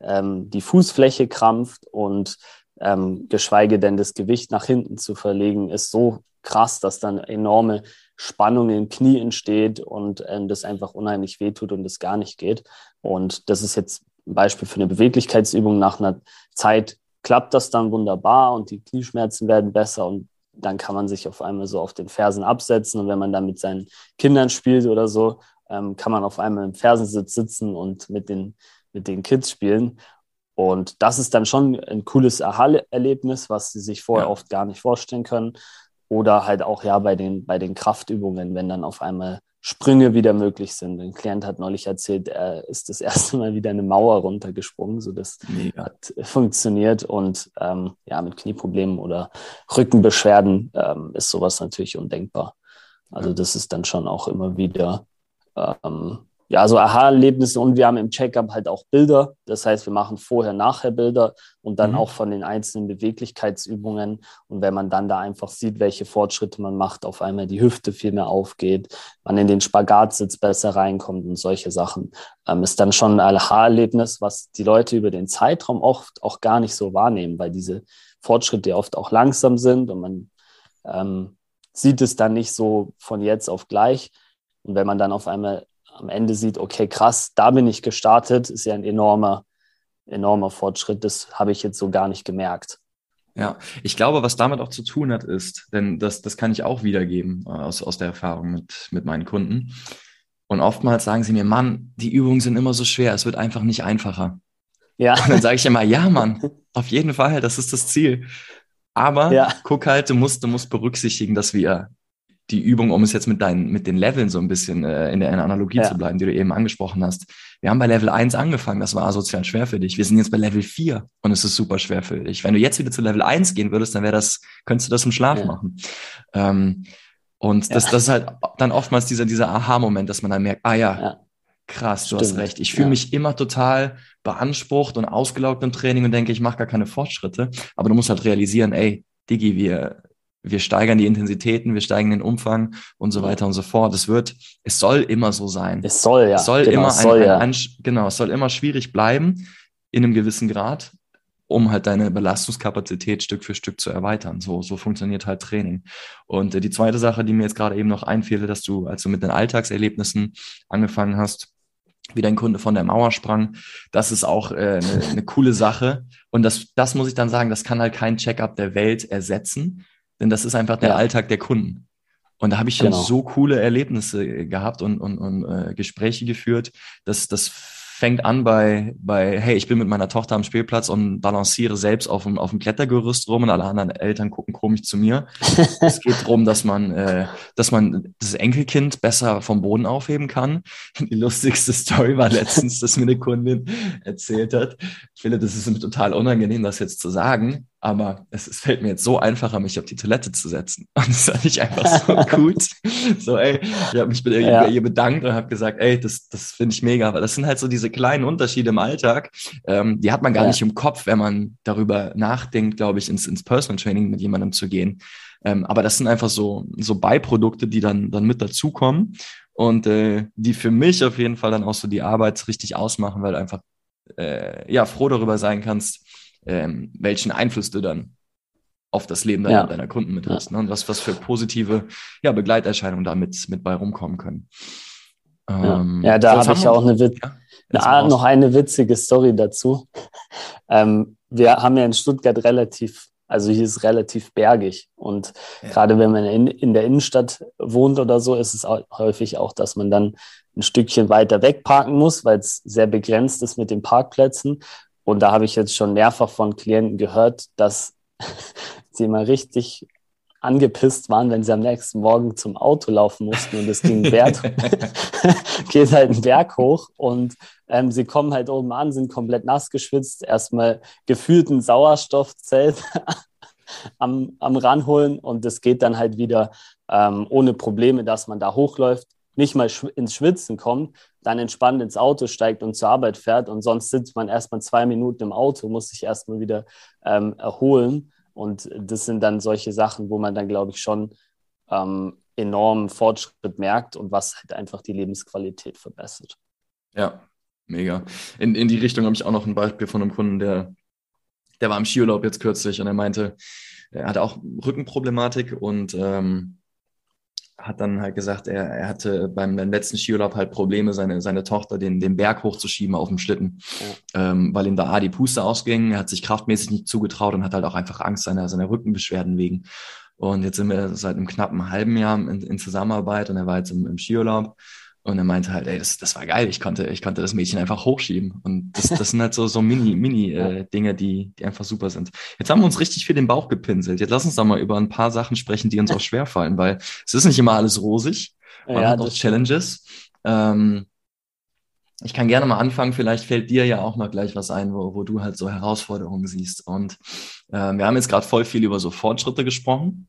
ähm, die Fußfläche krampft und ähm, geschweige denn das Gewicht nach hinten zu verlegen, ist so krass, dass dann enorme Spannung im Knie entsteht und ähm, das einfach unheimlich wehtut und es gar nicht geht. Und das ist jetzt ein Beispiel für eine Beweglichkeitsübung. Nach einer Zeit klappt das dann wunderbar und die Knieschmerzen werden besser und dann kann man sich auf einmal so auf den Fersen absetzen und wenn man dann mit seinen Kindern spielt oder so, ähm, kann man auf einmal im Fersensitz sitzen und mit den, mit den Kids spielen. Und das ist dann schon ein cooles Aha-Erlebnis, was sie sich vorher ja. oft gar nicht vorstellen können. Oder halt auch ja bei den, bei den Kraftübungen, wenn dann auf einmal Sprünge wieder möglich sind. Ein Klient hat neulich erzählt, er ist das erste Mal wieder eine Mauer runtergesprungen. So das Mega. hat funktioniert. Und ähm, ja, mit Knieproblemen oder Rückenbeschwerden ähm, ist sowas natürlich undenkbar. Also das ist dann schon auch immer wieder ähm, ja, so Aha-Erlebnisse und wir haben im Checkup halt auch Bilder. Das heißt, wir machen vorher, nachher Bilder und dann mhm. auch von den einzelnen Beweglichkeitsübungen. Und wenn man dann da einfach sieht, welche Fortschritte man macht, auf einmal die Hüfte viel mehr aufgeht, man in den Spagatsitz besser reinkommt und solche Sachen, ähm, ist dann schon ein Aha-Erlebnis, was die Leute über den Zeitraum oft auch gar nicht so wahrnehmen, weil diese Fortschritte oft auch langsam sind und man ähm, sieht es dann nicht so von jetzt auf gleich. Und wenn man dann auf einmal am Ende sieht, okay, krass, da bin ich gestartet, ist ja ein enormer, enormer Fortschritt. Das habe ich jetzt so gar nicht gemerkt. Ja, ich glaube, was damit auch zu tun hat, ist, denn das, das kann ich auch wiedergeben äh, aus, aus der Erfahrung mit, mit meinen Kunden. Und oftmals sagen sie mir, Mann, die Übungen sind immer so schwer, es wird einfach nicht einfacher. Ja. Und dann sage ich immer, ja, Mann, auf jeden Fall, das ist das Ziel. Aber ja. guck halt, du musst, du musst berücksichtigen, dass wir die Übung, um es jetzt mit deinen, mit den Leveln so ein bisschen äh, in der Analogie ja. zu bleiben, die du eben angesprochen hast. Wir haben bei Level 1 angefangen, das war asozial schwer für dich. Wir sind jetzt bei Level 4 und es ist super schwer für dich. Wenn du jetzt wieder zu Level 1 gehen würdest, dann wäre das, könntest du das im Schlaf ja. machen. Ähm, und das, das ist halt dann oftmals dieser, dieser Aha-Moment, dass man dann merkt, ah ja, krass, du Stimmt. hast recht. Ich fühle mich immer total beansprucht und ausgelaugt im Training und denke, ich mache gar keine Fortschritte. Aber du musst halt realisieren, ey, Digi, wir, wir steigern die Intensitäten, wir steigen den Umfang und so weiter und so fort. Es wird, es soll immer so sein. Es soll, ja. Es soll genau, immer es soll, ein, ein, ein, genau, es soll immer schwierig bleiben in einem gewissen Grad, um halt deine Belastungskapazität Stück für Stück zu erweitern. So, so funktioniert halt Training. Und äh, die zweite Sache, die mir jetzt gerade eben noch einfiel, dass du, als du mit den Alltagserlebnissen angefangen hast, wie dein Kunde von der Mauer sprang. Das ist auch äh, eine, eine coole Sache. Und das, das muss ich dann sagen, das kann halt kein Checkup der Welt ersetzen, denn das ist einfach der ja. Alltag der Kunden. Und da habe ich schon genau. so coole Erlebnisse gehabt und, und, und äh, Gespräche geführt, dass das fängt an bei, bei, hey, ich bin mit meiner Tochter am Spielplatz und balanciere selbst auf dem, auf dem Klettergerüst rum und alle anderen Eltern gucken komisch zu mir. es geht darum, dass man, äh, dass man das Enkelkind besser vom Boden aufheben kann. Die lustigste Story war letztens, dass mir eine Kundin erzählt hat. Ich finde, das ist mir total unangenehm, das jetzt zu sagen. Aber es, es fällt mir jetzt so einfacher, mich auf die Toilette zu setzen. Und das fand ich einfach so gut. So, ey, ich habe mich bei ja. ihr bedankt und habe gesagt, ey, das, das finde ich mega. Aber das sind halt so diese kleinen Unterschiede im Alltag. Ähm, die hat man gar ja. nicht im Kopf, wenn man darüber nachdenkt, glaube ich, ins, ins Personal Training mit jemandem zu gehen. Ähm, aber das sind einfach so, so Beiprodukte, die dann, dann mit dazukommen und äh, die für mich auf jeden Fall dann auch so die Arbeit richtig ausmachen, weil du einfach äh, ja froh darüber sein kannst, ähm, welchen Einfluss du dann auf das Leben deiner, ja. deiner Kunden mit hast. Ne? Und was, was für positive ja, Begleiterscheinungen da mit, bei rumkommen können. Ähm, ja. ja. da habe ich auch eine, Wit ja, noch eine witzige Story dazu. Ähm, wir haben ja in Stuttgart relativ, also hier ist relativ bergig. Und gerade wenn man in, in der Innenstadt wohnt oder so, ist es auch häufig auch, dass man dann ein Stückchen weiter weg parken muss, weil es sehr begrenzt ist mit den Parkplätzen. Und da habe ich jetzt schon mehrfach von Klienten gehört, dass sie mal richtig angepisst waren, wenn sie am nächsten Morgen zum Auto laufen mussten und es ging Berg, geht halt einen Berg hoch und ähm, sie kommen halt oben an, sind komplett nass geschwitzt, erstmal gefühlt ein Sauerstoffzelt am, am ranholen und es geht dann halt wieder ähm, ohne Probleme, dass man da hochläuft, nicht mal ins Schwitzen kommt, dann entspannt ins Auto steigt und zur Arbeit fährt und sonst sitzt man erstmal zwei Minuten im Auto, muss sich erstmal wieder ähm, erholen. Und das sind dann solche Sachen, wo man dann, glaube ich, schon ähm, enormen Fortschritt merkt und was halt einfach die Lebensqualität verbessert. Ja, mega. In, in die Richtung habe ich auch noch ein Beispiel von einem Kunden, der, der war im Skiurlaub jetzt kürzlich und er meinte, er hatte auch Rückenproblematik und ähm, hat dann halt gesagt, er, er hatte beim, beim letzten Skiurlaub halt Probleme, seine, seine Tochter den, den Berg hochzuschieben auf dem Schlitten, ja. ähm, weil ihm da A, die Puste ausging, er hat sich kraftmäßig nicht zugetraut und hat halt auch einfach Angst seiner, seiner Rückenbeschwerden wegen. Und jetzt sind wir seit einem knappen halben Jahr in, in Zusammenarbeit und er war jetzt im, im Skiurlaub und er meinte halt, ey, das, das war geil, ich konnte, ich konnte das Mädchen einfach hochschieben. Und das, das sind halt so, so Mini, Mini äh, Dinge, die, die einfach super sind. Jetzt haben wir uns richtig für den Bauch gepinselt. Jetzt lass uns doch mal über ein paar Sachen sprechen, die uns auch schwerfallen, weil es ist nicht immer alles rosig. Man ja, hat auch Challenges. Ähm, ich kann gerne mal anfangen, vielleicht fällt dir ja auch mal gleich was ein, wo, wo du halt so Herausforderungen siehst. Und äh, wir haben jetzt gerade voll viel über so Fortschritte gesprochen.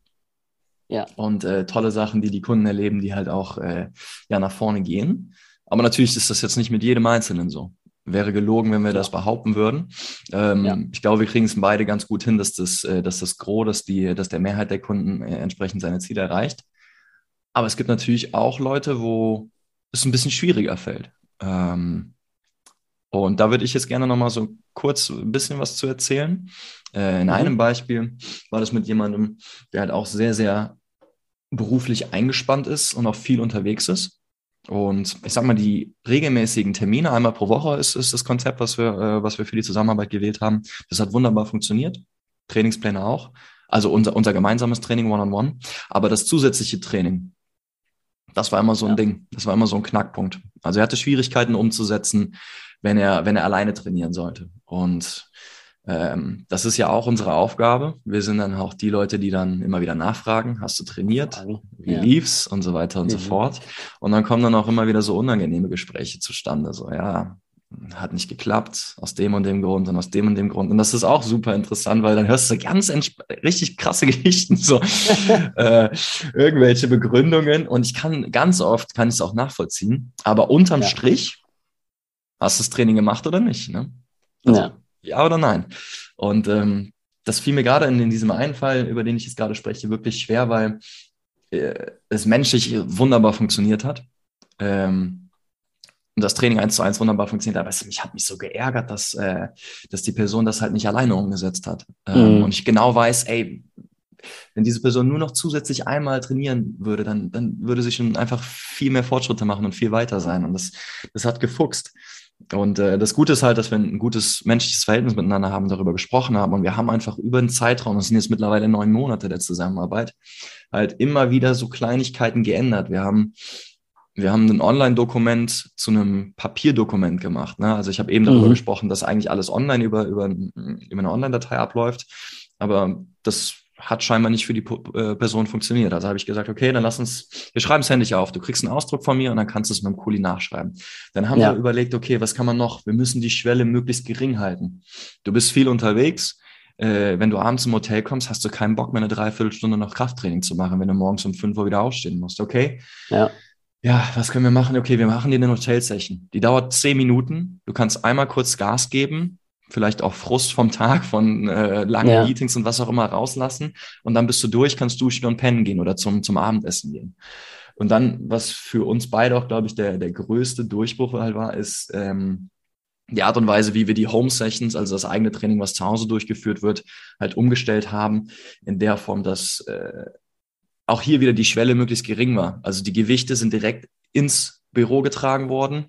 Ja. Und äh, tolle Sachen, die die Kunden erleben, die halt auch äh, ja nach vorne gehen. Aber natürlich ist das jetzt nicht mit jedem Einzelnen so. Wäre gelogen, wenn wir ja. das behaupten würden. Ähm, ja. Ich glaube, wir kriegen es beide ganz gut hin, dass das, äh, dass das Gros, dass die, dass der Mehrheit der Kunden äh, entsprechend seine Ziele erreicht. Aber es gibt natürlich auch Leute, wo es ein bisschen schwieriger fällt. Ähm, und da würde ich jetzt gerne nochmal so kurz ein bisschen was zu erzählen. Äh, in mhm. einem Beispiel war das mit jemandem, der halt auch sehr, sehr beruflich eingespannt ist und auch viel unterwegs ist. Und ich sag mal, die regelmäßigen Termine, einmal pro Woche ist, ist das Konzept, was wir, äh, was wir für die Zusammenarbeit gewählt haben. Das hat wunderbar funktioniert. Trainingspläne auch. Also unser, unser gemeinsames Training One-on-One. -on -one. Aber das zusätzliche Training, Das war immer so ein ja. Ding. Das war immer so ein Knackpunkt. Also er hatte Schwierigkeiten umzusetzen, wenn er, wenn er alleine trainieren sollte. Und ähm, das ist ja auch unsere Aufgabe. Wir sind dann auch die Leute, die dann immer wieder nachfragen, hast du trainiert? Wie ja. lief's? Und so weiter und mhm. so fort. Und dann kommen dann auch immer wieder so unangenehme Gespräche zustande. So, ja, hat nicht geklappt, aus dem und dem Grund und aus dem und dem Grund. Und das ist auch super interessant, weil dann hörst du ganz richtig krasse Geschichten, so äh, irgendwelche Begründungen. Und ich kann ganz oft, kann ich es auch nachvollziehen, aber unterm ja. Strich, hast du das Training gemacht oder nicht? Ne? Also, ja. Ja oder nein? Und ähm, das fiel mir gerade in, in diesem einen Fall, über den ich jetzt gerade spreche, wirklich schwer, weil äh, es menschlich wunderbar funktioniert hat. Ähm, und das Training eins zu eins wunderbar funktioniert. Aber ich habe mich so geärgert, dass, äh, dass die Person das halt nicht alleine umgesetzt hat. Ähm, mhm. Und ich genau weiß, ey, wenn diese Person nur noch zusätzlich einmal trainieren würde, dann, dann würde sie schon einfach viel mehr Fortschritte machen und viel weiter sein. Und das, das hat gefuchst. Und äh, das Gute ist halt, dass wir ein gutes menschliches Verhältnis miteinander haben, darüber gesprochen haben. Und wir haben einfach über den Zeitraum, das sind jetzt mittlerweile neun Monate der Zusammenarbeit, halt immer wieder so Kleinigkeiten geändert. Wir haben wir haben ein Online-Dokument zu einem Papierdokument gemacht. Ne? Also ich habe eben darüber mhm. gesprochen, dass eigentlich alles online über, über, über eine Online-Datei abläuft. Aber das hat scheinbar nicht für die äh, Person funktioniert. Also habe ich gesagt, okay, dann lass uns, wir schreiben es händisch auf. Du kriegst einen Ausdruck von mir und dann kannst du es mit dem Kuli nachschreiben. Dann haben ja. wir überlegt, okay, was kann man noch? Wir müssen die Schwelle möglichst gering halten. Du bist viel unterwegs. Äh, wenn du abends im Hotel kommst, hast du keinen Bock mehr eine Dreiviertelstunde noch Krafttraining zu machen, wenn du morgens um fünf Uhr wieder aufstehen musst. Okay? Ja ja, was können wir machen? Okay, wir machen dir eine Hotel-Session. Die dauert zehn Minuten. Du kannst einmal kurz Gas geben, vielleicht auch Frust vom Tag, von äh, langen ja. Meetings und was auch immer rauslassen. Und dann bist du durch, kannst duschen und pennen gehen oder zum, zum Abendessen gehen. Und dann, was für uns beide auch, glaube ich, der, der größte Durchbruch halt war, ist ähm, die Art und Weise, wie wir die Home Sessions, also das eigene Training, was zu Hause durchgeführt wird, halt umgestellt haben, in der Form, dass äh, auch hier wieder die Schwelle möglichst gering war. Also die Gewichte sind direkt ins Büro getragen worden.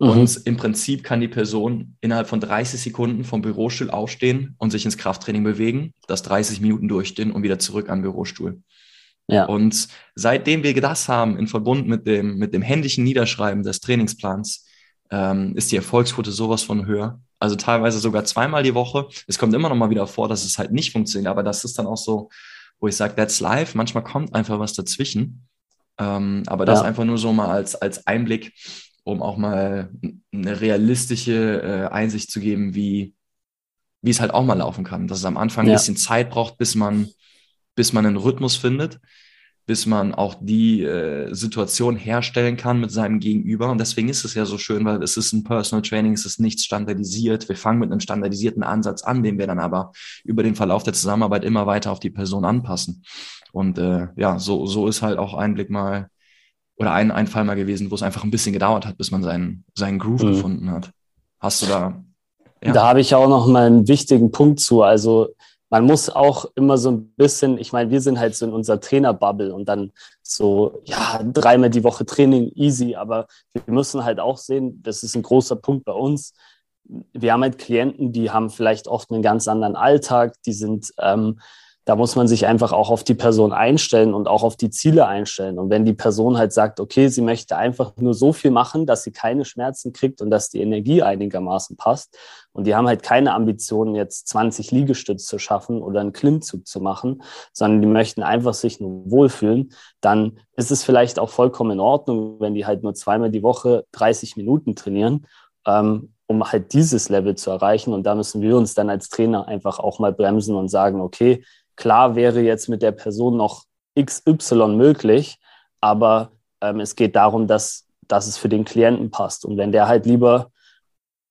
Mhm. Und im Prinzip kann die Person innerhalb von 30 Sekunden vom Bürostuhl aufstehen und sich ins Krafttraining bewegen, das 30 Minuten durchstehen und wieder zurück am Bürostuhl. Ja. Und seitdem wir das haben, in Verbund mit dem, mit dem händischen Niederschreiben des Trainingsplans, ähm, ist die Erfolgsquote sowas von höher. Also teilweise sogar zweimal die Woche. Es kommt immer noch mal wieder vor, dass es halt nicht funktioniert, aber das ist dann auch so, wo ich sage, that's life. Manchmal kommt einfach was dazwischen. Ähm, aber das ja. einfach nur so mal als, als Einblick, um auch mal eine realistische äh, Einsicht zu geben, wie, wie es halt auch mal laufen kann. Dass es am Anfang ja. ein bisschen Zeit braucht, bis man, bis man einen Rhythmus findet bis man auch die äh, Situation herstellen kann mit seinem Gegenüber. Und deswegen ist es ja so schön, weil es ist ein Personal Training, es ist nichts standardisiert. Wir fangen mit einem standardisierten Ansatz an, den wir dann aber über den Verlauf der Zusammenarbeit immer weiter auf die Person anpassen. Und äh, ja, so, so ist halt auch ein Blick mal oder ein, ein Fall mal gewesen, wo es einfach ein bisschen gedauert hat, bis man seinen, seinen Groove mhm. gefunden hat. Hast du da? Ja. Da habe ich auch noch mal einen wichtigen Punkt zu. Also man muss auch immer so ein bisschen, ich meine, wir sind halt so in unserer Trainerbubble und dann so, ja, dreimal die Woche Training, easy, aber wir müssen halt auch sehen, das ist ein großer Punkt bei uns. Wir haben halt Klienten, die haben vielleicht oft einen ganz anderen Alltag, die sind ähm, da muss man sich einfach auch auf die Person einstellen und auch auf die Ziele einstellen. Und wenn die Person halt sagt, okay, sie möchte einfach nur so viel machen, dass sie keine Schmerzen kriegt und dass die Energie einigermaßen passt und die haben halt keine Ambitionen, jetzt 20 Liegestütze zu schaffen oder einen Klimmzug zu machen, sondern die möchten einfach sich nur wohlfühlen, dann ist es vielleicht auch vollkommen in Ordnung, wenn die halt nur zweimal die Woche 30 Minuten trainieren. Ähm, um halt dieses Level zu erreichen. Und da müssen wir uns dann als Trainer einfach auch mal bremsen und sagen, okay, Klar wäre jetzt mit der Person noch XY möglich, aber ähm, es geht darum, dass, dass es für den Klienten passt. Und wenn der halt lieber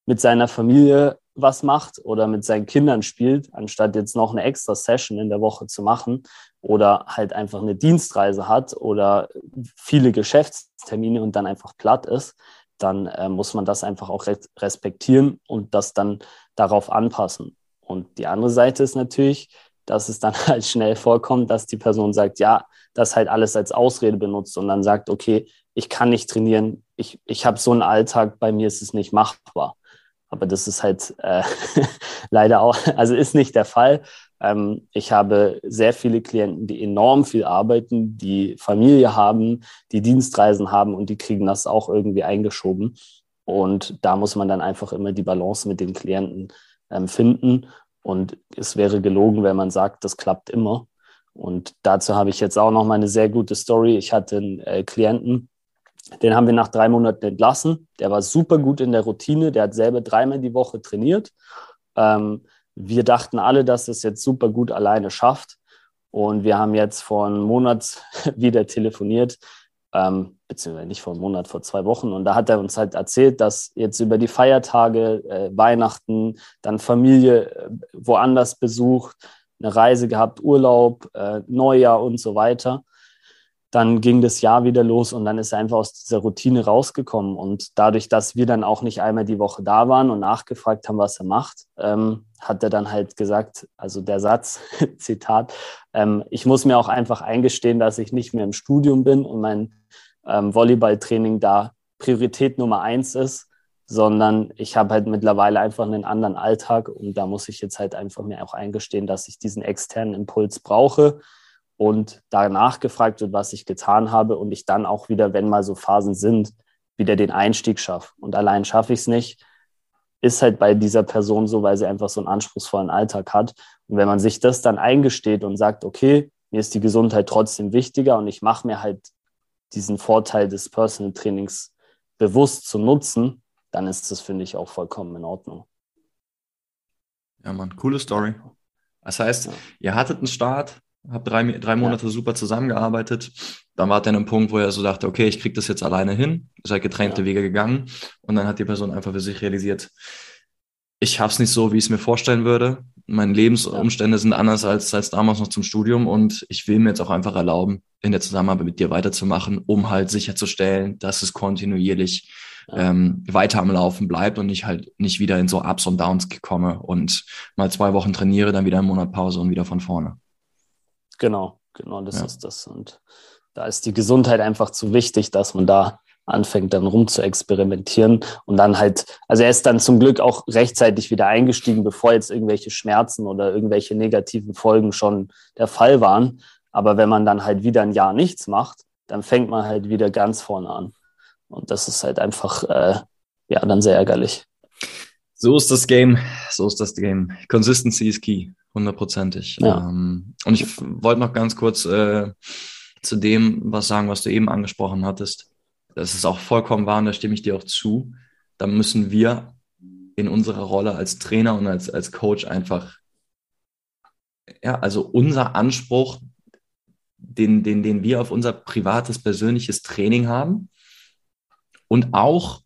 mit seiner Familie was macht oder mit seinen Kindern spielt, anstatt jetzt noch eine extra Session in der Woche zu machen oder halt einfach eine Dienstreise hat oder viele Geschäftstermine und dann einfach platt ist, dann äh, muss man das einfach auch respektieren und das dann darauf anpassen. Und die andere Seite ist natürlich, dass es dann halt schnell vorkommt, dass die Person sagt, ja, das halt alles als Ausrede benutzt und dann sagt, okay, ich kann nicht trainieren, ich, ich habe so einen Alltag, bei mir ist es nicht machbar. Aber das ist halt äh, leider auch, also ist nicht der Fall. Ähm, ich habe sehr viele Klienten, die enorm viel arbeiten, die Familie haben, die Dienstreisen haben und die kriegen das auch irgendwie eingeschoben. Und da muss man dann einfach immer die Balance mit den Klienten ähm, finden. Und es wäre gelogen, wenn man sagt, das klappt immer. Und dazu habe ich jetzt auch noch mal eine sehr gute Story. Ich hatte einen äh, Klienten, den haben wir nach drei Monaten entlassen. Der war super gut in der Routine. Der hat selber dreimal die Woche trainiert. Ähm, wir dachten alle, dass es jetzt super gut alleine schafft. Und wir haben jetzt vor einem Monat wieder telefoniert, ähm, beziehungsweise nicht vor einem Monat, vor zwei Wochen. Und da hat er uns halt erzählt, dass jetzt über die Feiertage, äh, Weihnachten, dann Familie äh, woanders besucht, eine Reise gehabt, Urlaub, äh, Neujahr und so weiter dann ging das Jahr wieder los und dann ist er einfach aus dieser Routine rausgekommen. Und dadurch, dass wir dann auch nicht einmal die Woche da waren und nachgefragt haben, was er macht, ähm, hat er dann halt gesagt, also der Satz, Zitat, ähm, ich muss mir auch einfach eingestehen, dass ich nicht mehr im Studium bin und mein ähm, Volleyballtraining da Priorität Nummer eins ist, sondern ich habe halt mittlerweile einfach einen anderen Alltag und da muss ich jetzt halt einfach mir auch eingestehen, dass ich diesen externen Impuls brauche und danach gefragt wird, was ich getan habe und ich dann auch wieder, wenn mal so Phasen sind, wieder den Einstieg schaffe. Und allein schaffe ich es nicht, ist halt bei dieser Person so, weil sie einfach so einen anspruchsvollen Alltag hat. Und wenn man sich das dann eingesteht und sagt, okay, mir ist die Gesundheit trotzdem wichtiger und ich mache mir halt diesen Vorteil des Personal Trainings bewusst zu nutzen, dann ist das, finde ich, auch vollkommen in Ordnung. Ja, Mann, coole Story. Das heißt, ja. ihr hattet einen Start, habe drei, drei Monate ja. super zusammengearbeitet. Dann war er an einem Punkt, wo er so dachte, okay, ich kriege das jetzt alleine hin. Seid getrennte ja. Wege gegangen. Und dann hat die Person einfach für sich realisiert, ich schaff's nicht so, wie ich es mir vorstellen würde. Meine Lebensumstände sind anders als, als damals noch zum Studium und ich will mir jetzt auch einfach erlauben, in der Zusammenarbeit mit dir weiterzumachen, um halt sicherzustellen, dass es kontinuierlich ähm, weiter am Laufen bleibt und ich halt nicht wieder in so Ups und Downs komme und mal zwei Wochen trainiere, dann wieder einen Monat Pause und wieder von vorne. Genau, genau, das ja. ist das. Und da ist die Gesundheit einfach zu wichtig, dass man da anfängt, dann rum zu experimentieren und dann halt, also er ist dann zum Glück auch rechtzeitig wieder eingestiegen, bevor jetzt irgendwelche Schmerzen oder irgendwelche negativen Folgen schon der Fall waren. Aber wenn man dann halt wieder ein Jahr nichts macht, dann fängt man halt wieder ganz vorne an. Und das ist halt einfach, äh, ja, dann sehr ärgerlich. So ist das Game. So ist das Game. Consistency is key hundertprozentig. Ja. Ähm, und ich wollte noch ganz kurz äh, zu dem was sagen, was du eben angesprochen hattest. Das ist auch vollkommen wahr und da stimme ich dir auch zu. Da müssen wir in unserer Rolle als Trainer und als, als Coach einfach, ja, also unser Anspruch, den, den, den wir auf unser privates, persönliches Training haben und auch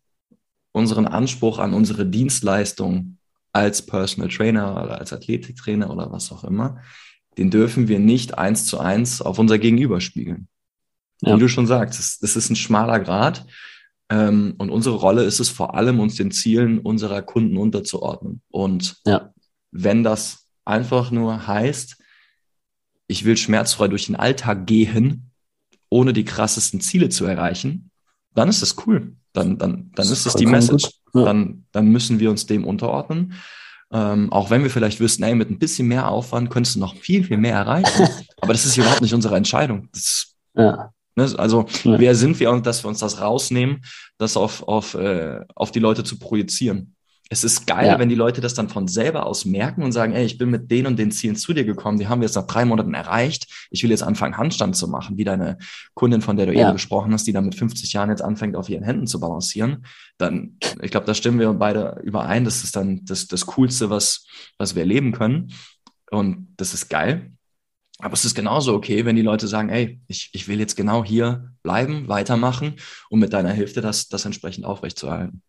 unseren Anspruch an unsere Dienstleistung als Personal Trainer oder als Athletiktrainer oder was auch immer, den dürfen wir nicht eins zu eins auf unser Gegenüber spiegeln. Ja. Wie du schon sagst, das, das ist ein schmaler Grad. Ähm, und unsere Rolle ist es vor allem, uns den Zielen unserer Kunden unterzuordnen. Und ja. wenn das einfach nur heißt, ich will schmerzfrei durch den Alltag gehen, ohne die krassesten Ziele zu erreichen, dann ist das cool. Dann, dann, dann ist das die Message. Ja. Dann, dann müssen wir uns dem unterordnen. Ähm, auch wenn wir vielleicht wüssten, ey, mit ein bisschen mehr Aufwand könntest du noch viel, viel mehr erreichen. Aber das ist überhaupt nicht unsere Entscheidung. Das, ja. Ne, also, ja. wer sind wir und dass wir uns das rausnehmen, das auf, auf, äh, auf die Leute zu projizieren? Es ist geil, ja. wenn die Leute das dann von selber aus merken und sagen, ey, ich bin mit den und den Zielen zu dir gekommen, die haben wir jetzt nach drei Monaten erreicht. Ich will jetzt anfangen, Handstand zu machen, wie deine Kundin, von der du ja. eben gesprochen hast, die dann mit 50 Jahren jetzt anfängt, auf ihren Händen zu balancieren. Dann, ich glaube, da stimmen wir beide überein. Das ist dann das, das Coolste, was, was wir erleben können. Und das ist geil. Aber es ist genauso okay, wenn die Leute sagen, ey, ich, ich will jetzt genau hier bleiben, weitermachen, um mit deiner Hilfe das, das entsprechend aufrechtzuerhalten.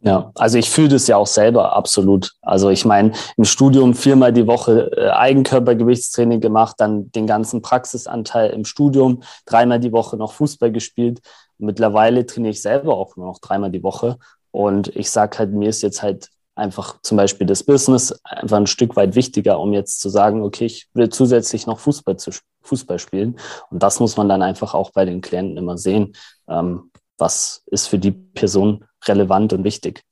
Ja, also ich fühle das ja auch selber absolut. Also ich meine, im Studium viermal die Woche äh, Eigenkörpergewichtstraining gemacht, dann den ganzen Praxisanteil im Studium, dreimal die Woche noch Fußball gespielt. Mittlerweile trainiere ich selber auch nur noch dreimal die Woche. Und ich sage halt, mir ist jetzt halt einfach zum Beispiel das Business einfach ein Stück weit wichtiger, um jetzt zu sagen, okay, ich will zusätzlich noch Fußball, zu, Fußball spielen. Und das muss man dann einfach auch bei den Klienten immer sehen. Ähm, was ist für die Person relevant und wichtig.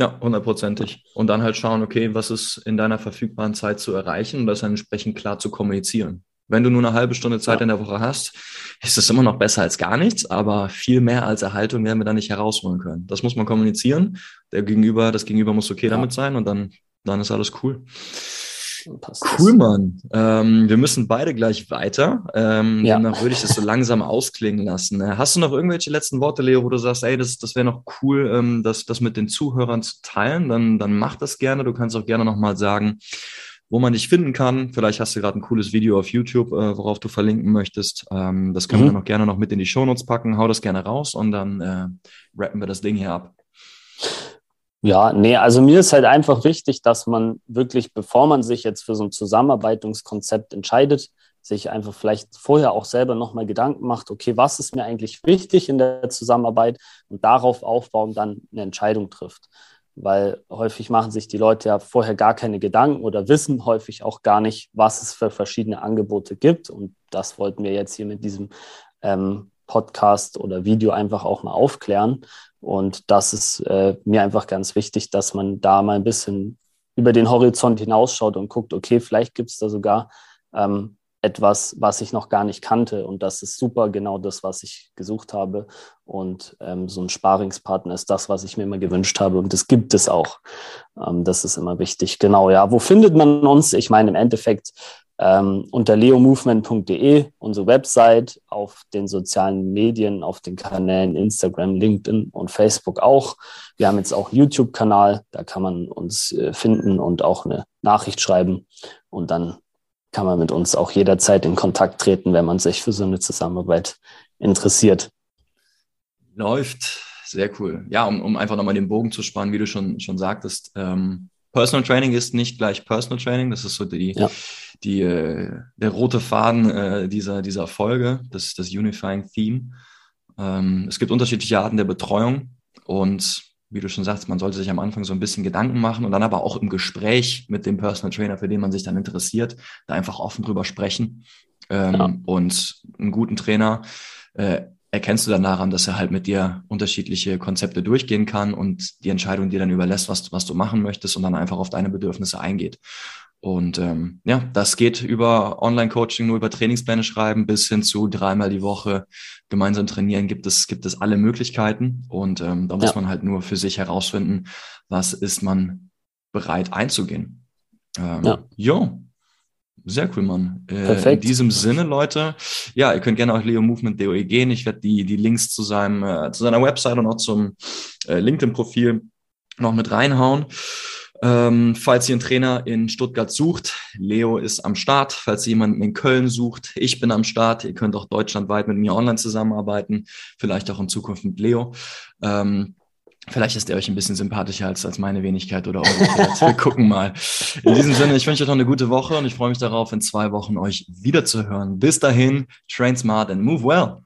Ja, hundertprozentig. Und dann halt schauen, okay, was ist in deiner verfügbaren Zeit zu erreichen und das dann entsprechend klar zu kommunizieren. Wenn du nur eine halbe Stunde Zeit ja. in der Woche hast, ist das immer noch besser als gar nichts, aber viel mehr als Erhaltung werden wir da nicht herausholen können. Das muss man kommunizieren. Der Gegenüber, das Gegenüber muss okay ja. damit sein und dann, dann ist alles cool. Cool, Mann. Ähm, wir müssen beide gleich weiter. Ähm, ja. Dann würde ich das so langsam ausklingen lassen. Äh, hast du noch irgendwelche letzten Worte, Leo, wo du sagst, ey, das, das wäre noch cool, ähm, das, das mit den Zuhörern zu teilen? Dann, dann mach das gerne. Du kannst auch gerne nochmal sagen, wo man dich finden kann. Vielleicht hast du gerade ein cooles Video auf YouTube, äh, worauf du verlinken möchtest. Ähm, das können mhm. wir noch gerne noch mit in die Shownotes packen. Hau das gerne raus und dann äh, rappen wir das Ding hier ab. Ja, nee, also mir ist halt einfach wichtig, dass man wirklich, bevor man sich jetzt für so ein Zusammenarbeitungskonzept entscheidet, sich einfach vielleicht vorher auch selber nochmal Gedanken macht, okay, was ist mir eigentlich wichtig in der Zusammenarbeit und darauf aufbauen dann eine Entscheidung trifft. Weil häufig machen sich die Leute ja vorher gar keine Gedanken oder wissen häufig auch gar nicht, was es für verschiedene Angebote gibt. Und das wollten wir jetzt hier mit diesem ähm, Podcast oder Video einfach auch mal aufklären. Und das ist äh, mir einfach ganz wichtig, dass man da mal ein bisschen über den Horizont hinausschaut und guckt, okay, vielleicht gibt es da sogar ähm, etwas, was ich noch gar nicht kannte. Und das ist super genau das, was ich gesucht habe. Und ähm, so ein Sparingspartner ist das, was ich mir immer gewünscht habe. Und das gibt es auch. Ähm, das ist immer wichtig. Genau, ja. Wo findet man uns? Ich meine, im Endeffekt ähm, unter leomovement.de, unsere Website, auf den sozialen Medien, auf den Kanälen Instagram, LinkedIn und Facebook auch. Wir haben jetzt auch einen YouTube-Kanal, da kann man uns äh, finden und auch eine Nachricht schreiben. Und dann kann man mit uns auch jederzeit in Kontakt treten, wenn man sich für so eine Zusammenarbeit interessiert. Läuft. Sehr cool. Ja, um, um einfach nochmal den Bogen zu spannen, wie du schon, schon sagtest, ähm, Personal Training ist nicht gleich Personal Training. Das ist so die, ja. die, äh, der rote Faden äh, dieser, dieser Folge, das, das Unifying Theme. Ähm, es gibt unterschiedliche Arten der Betreuung und wie du schon sagst, man sollte sich am Anfang so ein bisschen Gedanken machen und dann aber auch im Gespräch mit dem Personal Trainer, für den man sich dann interessiert, da einfach offen drüber sprechen. Ähm, ja. Und einen guten Trainer äh, erkennst du dann daran, dass er halt mit dir unterschiedliche Konzepte durchgehen kann und die Entscheidung dir dann überlässt, was, was du machen möchtest und dann einfach auf deine Bedürfnisse eingeht. Und ähm, ja, das geht über Online-Coaching, nur über Trainingspläne schreiben bis hin zu dreimal die Woche gemeinsam trainieren, gibt es, gibt es alle Möglichkeiten. Und ähm, da muss ja. man halt nur für sich herausfinden, was ist man bereit einzugehen. Ähm, ja. Jo, sehr cool, Mann. Äh, Perfekt. In diesem Sinne, Leute, ja, ihr könnt gerne auf leomovement.de gehen. Ich werde die, die Links zu, seinem, äh, zu seiner Website und auch zum äh, LinkedIn-Profil noch mit reinhauen. Ähm, falls ihr einen Trainer in Stuttgart sucht, Leo ist am Start. Falls ihr jemanden in Köln sucht, ich bin am Start. Ihr könnt auch deutschlandweit mit mir online zusammenarbeiten, vielleicht auch in Zukunft mit Leo. Ähm, Vielleicht ist er euch ein bisschen sympathischer als, als meine Wenigkeit oder umgekehrt. Wir gucken mal. In diesem Sinne, ich wünsche euch noch eine gute Woche und ich freue mich darauf, in zwei Wochen euch wiederzuhören. Bis dahin, train smart and move well.